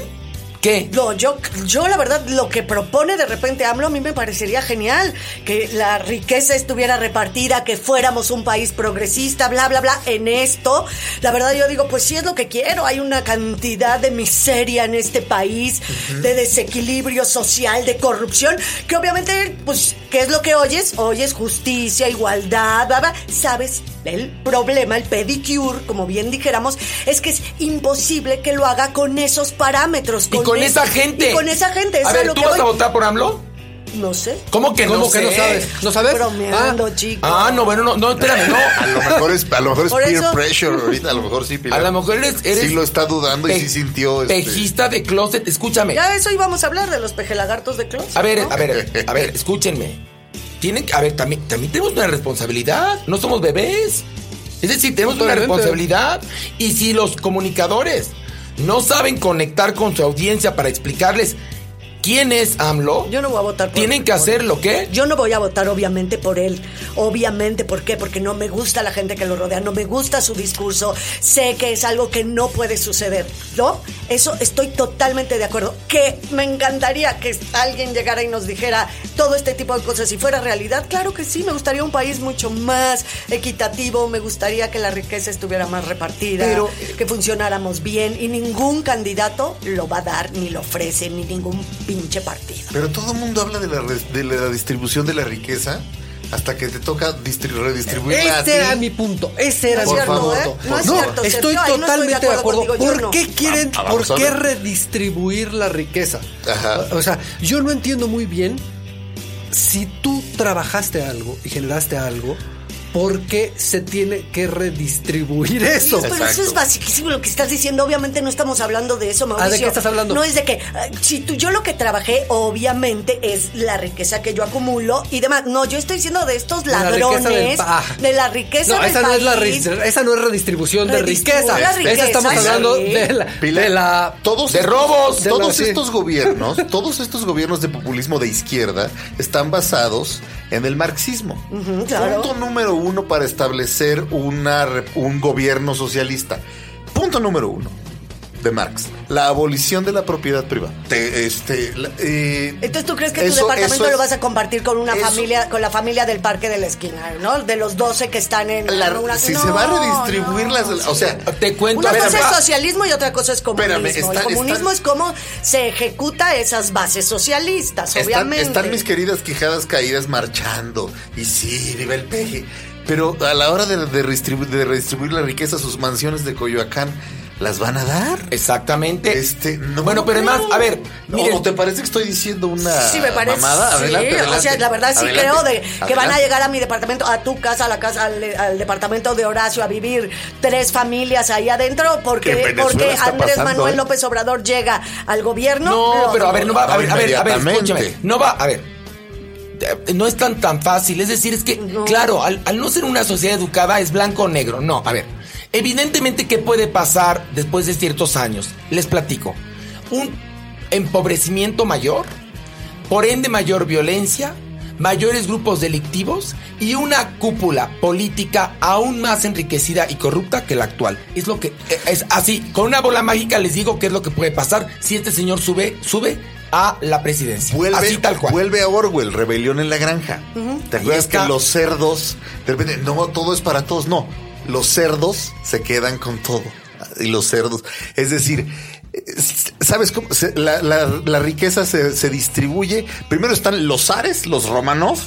¿Qué? No, yo, yo la verdad, lo que propone de repente AMLO a mí me parecería genial. Que la riqueza estuviera repartida, que fuéramos un país progresista, bla, bla, bla. En esto, la verdad yo digo, pues sí es lo que quiero. Hay una cantidad de miseria en este país, de desequilibrio social, de corrupción, que obviamente, pues, ¿qué es lo que oyes? Oyes justicia, igualdad, bla, bla. ¿Sabes? El problema, el pedicure, como bien dijéramos, es que es imposible que lo haga con esos parámetros. Y con es- esa gente. Y con esa gente. eso A es ver, lo ¿tú que vas a votar por AMLO? No sé. ¿Cómo que no ¿Cómo que no sabes? ¿No sabes? Bromeando, Ah, chicos. Ah, no, bueno, no, no, espérame, no. A lo mejor es, a lo mejor es Por peer eso- pressure ahorita, a lo mejor sí. Pilar. A lo mejor eres, eres sí lo está dudando y sí sintió. este- Pejista de closet, escúchame. Ya eso íbamos a hablar de los pejelagartos de closet. A ver, ¿no? a ver, a ver, escúchenme. Tienen que, a ver, también, también tenemos una responsabilidad. No somos bebés. Es decir, tenemos una responsabilidad. Y si los comunicadores no saben conectar con su audiencia para explicarles quién es AMLO, Yo no voy a votar por tienen que hacer lo que. Yo no voy a votar obviamente por él. Obviamente, ¿por qué? Porque no me gusta la gente que lo rodea, no me gusta su discurso. Sé que es algo que no puede suceder, ¿no? Eso estoy totalmente de acuerdo. Que me encantaría que alguien llegara y nos dijera todo este tipo de cosas si fuera realidad. Claro que sí, me gustaría un país mucho más equitativo, me gustaría que la riqueza estuviera más repartida, Pero- que funcionáramos bien y ningún candidato lo va a dar, ni lo ofrece, ni ningún pinche partido. Pero todo el mundo habla de la, de la distribución de la riqueza hasta que te toca distri- redistribuirla a ti. Ese era mi punto. Ese era No mi cierto, punto. ¿eh? No es No, cierto, estoy Sergio, ahí no estoy de totalmente de acuerdo contigo, ¿Por no. qué quieren, Ah, por qué redistribuir la riqueza? Ajá. O sea, yo no entiendo muy bien si tú trabajaste algo y generaste algo, ¿por qué se tiene que redistribuir eso? Pero eso es basiquísimo lo que estás diciendo. Obviamente no estamos hablando de eso, Mauricio. ¿Ah, de qué estás hablando? No es de que ah, si tú, yo lo que trabajé, obviamente, es la riqueza que yo acumulo y demás. No, yo estoy diciendo de estos ladrones, ah. de la riqueza No, del esa no, es la país. ris- esa no es redistribución de riqueza. la riqueza, Esa estamos sí. hablando de la, Pilar, de la todos de estos- robos. De todos la- sí. estos gobiernos, todos estos gobiernos de populismo de izquierda están basados en el marxismo. Claro. Punto número uno para establecer una, un gobierno socialista. Punto número uno de Marx, la abolición de la propiedad privada. Te- este, la- eh, Entonces tú crees que tu departamento es- lo vas a compartir con una eso- familia, con la familia del parque de la esquina, ¿no? De los 12 que están en la- una- si No, se va a redistribuir no, las, o sea, Te cuento. Una cosa es socialismo y otra cosa es comunismo. Espérame, está- el comunismo está- es cómo se ejecuta esas bases socialistas, Están, obviamente. están mis queridas quijadas caídas marchando. Y sí, viva el peje. Pero a la hora de, de redistribu- de redistribuir la riqueza, sus mansiones de Coyoacán, ¿las van a dar? Exactamente. Este, no. bueno, pero además, a ver, No, miren, ¿te parece que estoy diciendo una Sí, me parece. mamada? Adelante, sí, adelante. o sea, la verdad sí Adelante, creo de que van a llegar a mi departamento, a tu casa, a la casa, al, al departamento de Horacio a vivir tres familias ahí adentro Que porque porque Andrés pasando, Manuel ¿eh? López Obrador llega al gobierno. No, pero a ver, no va, a ver, a ver, a ver, escúchame. No va, a ver. eh, No es tan tan fácil, es decir, es que, No. claro, al, al no ser una sociedad educada es blanco o negro. No, a ver, evidentemente, ¿qué puede pasar después de ciertos años? Les platico. Un empobrecimiento mayor, por ende mayor violencia, mayores grupos delictivos y una cúpula política aún más enriquecida y corrupta que la actual. Es lo que eh, es así, con una bola mágica les digo qué es lo que puede pasar si este señor sube sube a la presidencia. Vuelve, así tal cual. vuelve a Orwell, Rebelión en la Granja. ¿Te Ahí acuerdas que los cerdos, de repente, no, todo es para todos? No, los cerdos se quedan con todo. Y los cerdos, es decir, ¿sabes cómo? Se- la, la- la riqueza se, se distribuye. Primero están los zares, los Romanov,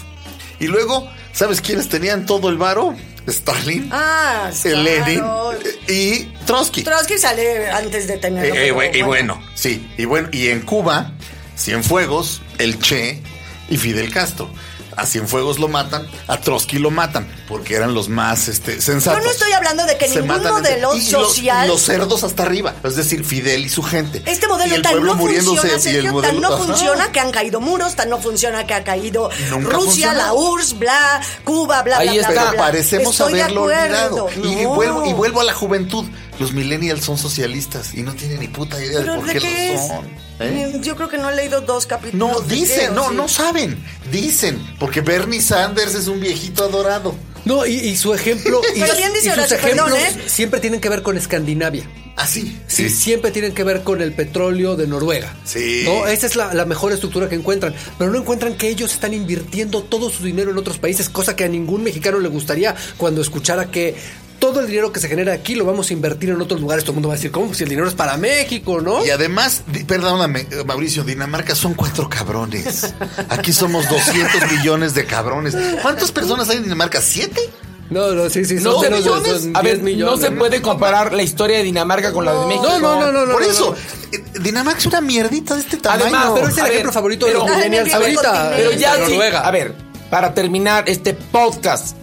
y luego, ¿sabes quiénes tenían todo el varo? Stalin, Ah, Lenin claro. y Trotsky. Trotsky sale antes de tener. Eh, eh, y bueno, sí, y bueno, y en Cuba, Cienfuegos, el Che y Fidel Castro. A Cienfuegos lo matan, a Trotsky lo matan, porque eran los más este, sensatos. Yo no estoy hablando de que Se ningún matan modelo entre- y los- social- Los, cerdos hasta arriba, es decir, Fidel y su gente. Este Y modelo el tan pueblo no muriéndose, funciona, y el modelo- tan no Ajá. funciona que han caído muros, tan no funciona que ha caído Nunca Rusia, funcionó. la URSS, bla, Cuba, bla, Ahí bla, bla, está. bla, Pero bla. parecemos Estoy de haberlo olvidado. Y, vuelvo, y vuelvo a la juventud. Los millennials son socialistas y no tienen ni puta idea de ¿Pero por de qué, qué lo son. ¿eh? Yo creo que no he leído dos capítulos. No, dicen, qué, ¿o no, sí? no saben. Dicen, porque Bernie Sanders es un viejito adorado. No, y, y su ejemplo. y, Pero bien dice y sus perdón, ejemplos ¿eh? siempre tienen que ver con Escandinavia. Así. Sí, siempre tienen que ver con el petróleo de Noruega. Sí. ¿no? Esa es la, la mejor estructura que encuentran. Pero no encuentran que ellos están invirtiendo todo su dinero en otros países, cosa que a ningún mexicano le gustaría cuando escuchara que todo el dinero que se genera aquí lo vamos a invertir en otros lugares. Todo el mundo va a decir, ¿cómo? Si el dinero es para México, ¿no? Y además, perdóname, eh, Mauricio, Dinamarca son cuatro cabrones. Aquí somos 200 millones de cabrones. ¿Cuántas personas hay en Dinamarca? ¿Siete? No, no, sí, sí, No, son de- millones. son A 10 ver, millones. no se puede comparar la historia de Dinamarca con la de México. No, no, no, no, no. Por no, eso, no. eh, Dinamarca es una mierdita de este tamaño. Además, Pero es el ver, ejemplo favorito de los millennials ahorita. Pero ya sí, a ver, para terminar este podcast,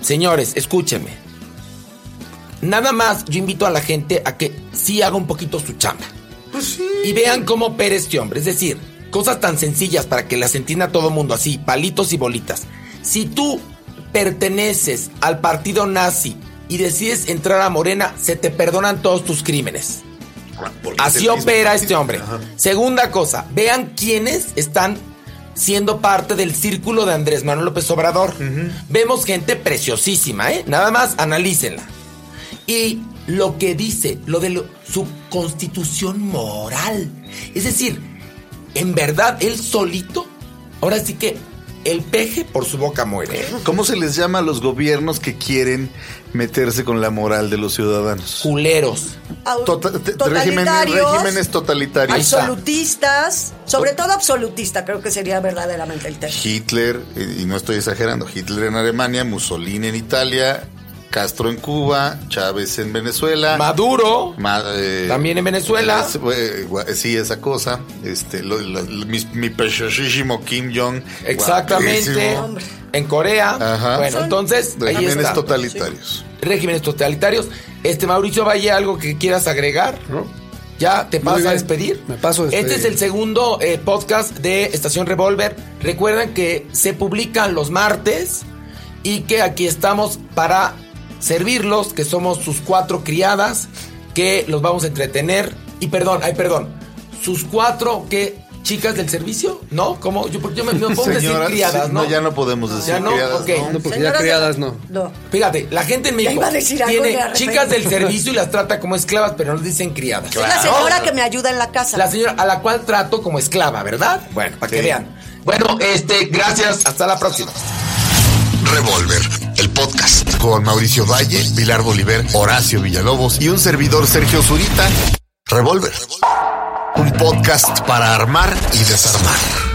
señores, escúchenme. Nada más yo invito a la gente a que sí haga un poquito su chamba. Pues Y vean cómo opera este hombre. Es decir, cosas tan sencillas para que las entienda todo mundo así, palitos y bolitas. Si tú perteneces al partido nazi y decides entrar a Morena, se te perdonan todos tus crímenes. Porque es Así opera este hombre. Ajá. Segunda cosa, vean quiénes están siendo parte del círculo de Andrés Manuel López Obrador. Vemos gente preciosísima, ¿eh? Nada más analícenla. Y lo que dice, lo de lo- su constitución moral. Es decir, en verdad, él solito, ahora sí que el peje por su boca muere. ¿Cómo se les llama a los gobiernos que quieren meterse con la moral de los ciudadanos? Culeros. Tota- totalitarios, regímenes, regímenes totalitarios. Absolutistas, sobre todo absolutista, creo que sería verdaderamente el término. Hitler, y no estoy exagerando, Hitler en Alemania, Mussolini en Italia, Castro en Cuba, Chávez en Venezuela. Maduro. Ma- eh, También en Venezuela. eh, sí, esa cosa. Este, lo- lo- lo- mi, mi preciosísimo Kim Jong. Exactamente. En Corea. Ajá. Bueno, Son entonces, ahí Regímenes está. totalitarios. Regímenes totalitarios. Este Mauricio Valle, algo que quieras agregar. ¿No? ¿Ya te vas a despedir? Me paso a despedir. Este es el segundo eh, podcast de Estación Revolver. Recuerden que se publican los martes y que aquí estamos para servirlos, que somos sus cuatro criadas, que los vamos a entretener. Y perdón, ay, perdón. Sus cuatro, ¿qué? ¿Chicas del servicio? ¿No? ¿Cómo? Yo, porque yo me, me puedo decir Señoras, criadas, sí, ¿no? ya no podemos decir Ya no, criadas. ok. ¿no? No, porque Señoras ya criadas no. No. Fíjate, la gente en México iba a decir algo, tiene chicas del servicio y las trata como esclavas, pero no les dicen criadas. Soy la señora que me ayuda en la casa. La señora a la cual trato como esclava, ¿verdad? Bueno, para que vean. Bueno, este, gracias. Hasta la próxima. Revolver, el podcast con Mauricio Valle, Pilar Bolívar, Horacio Villalobos y un servidor Sergio Zurita. Revolver, un podcast para armar y desarmar.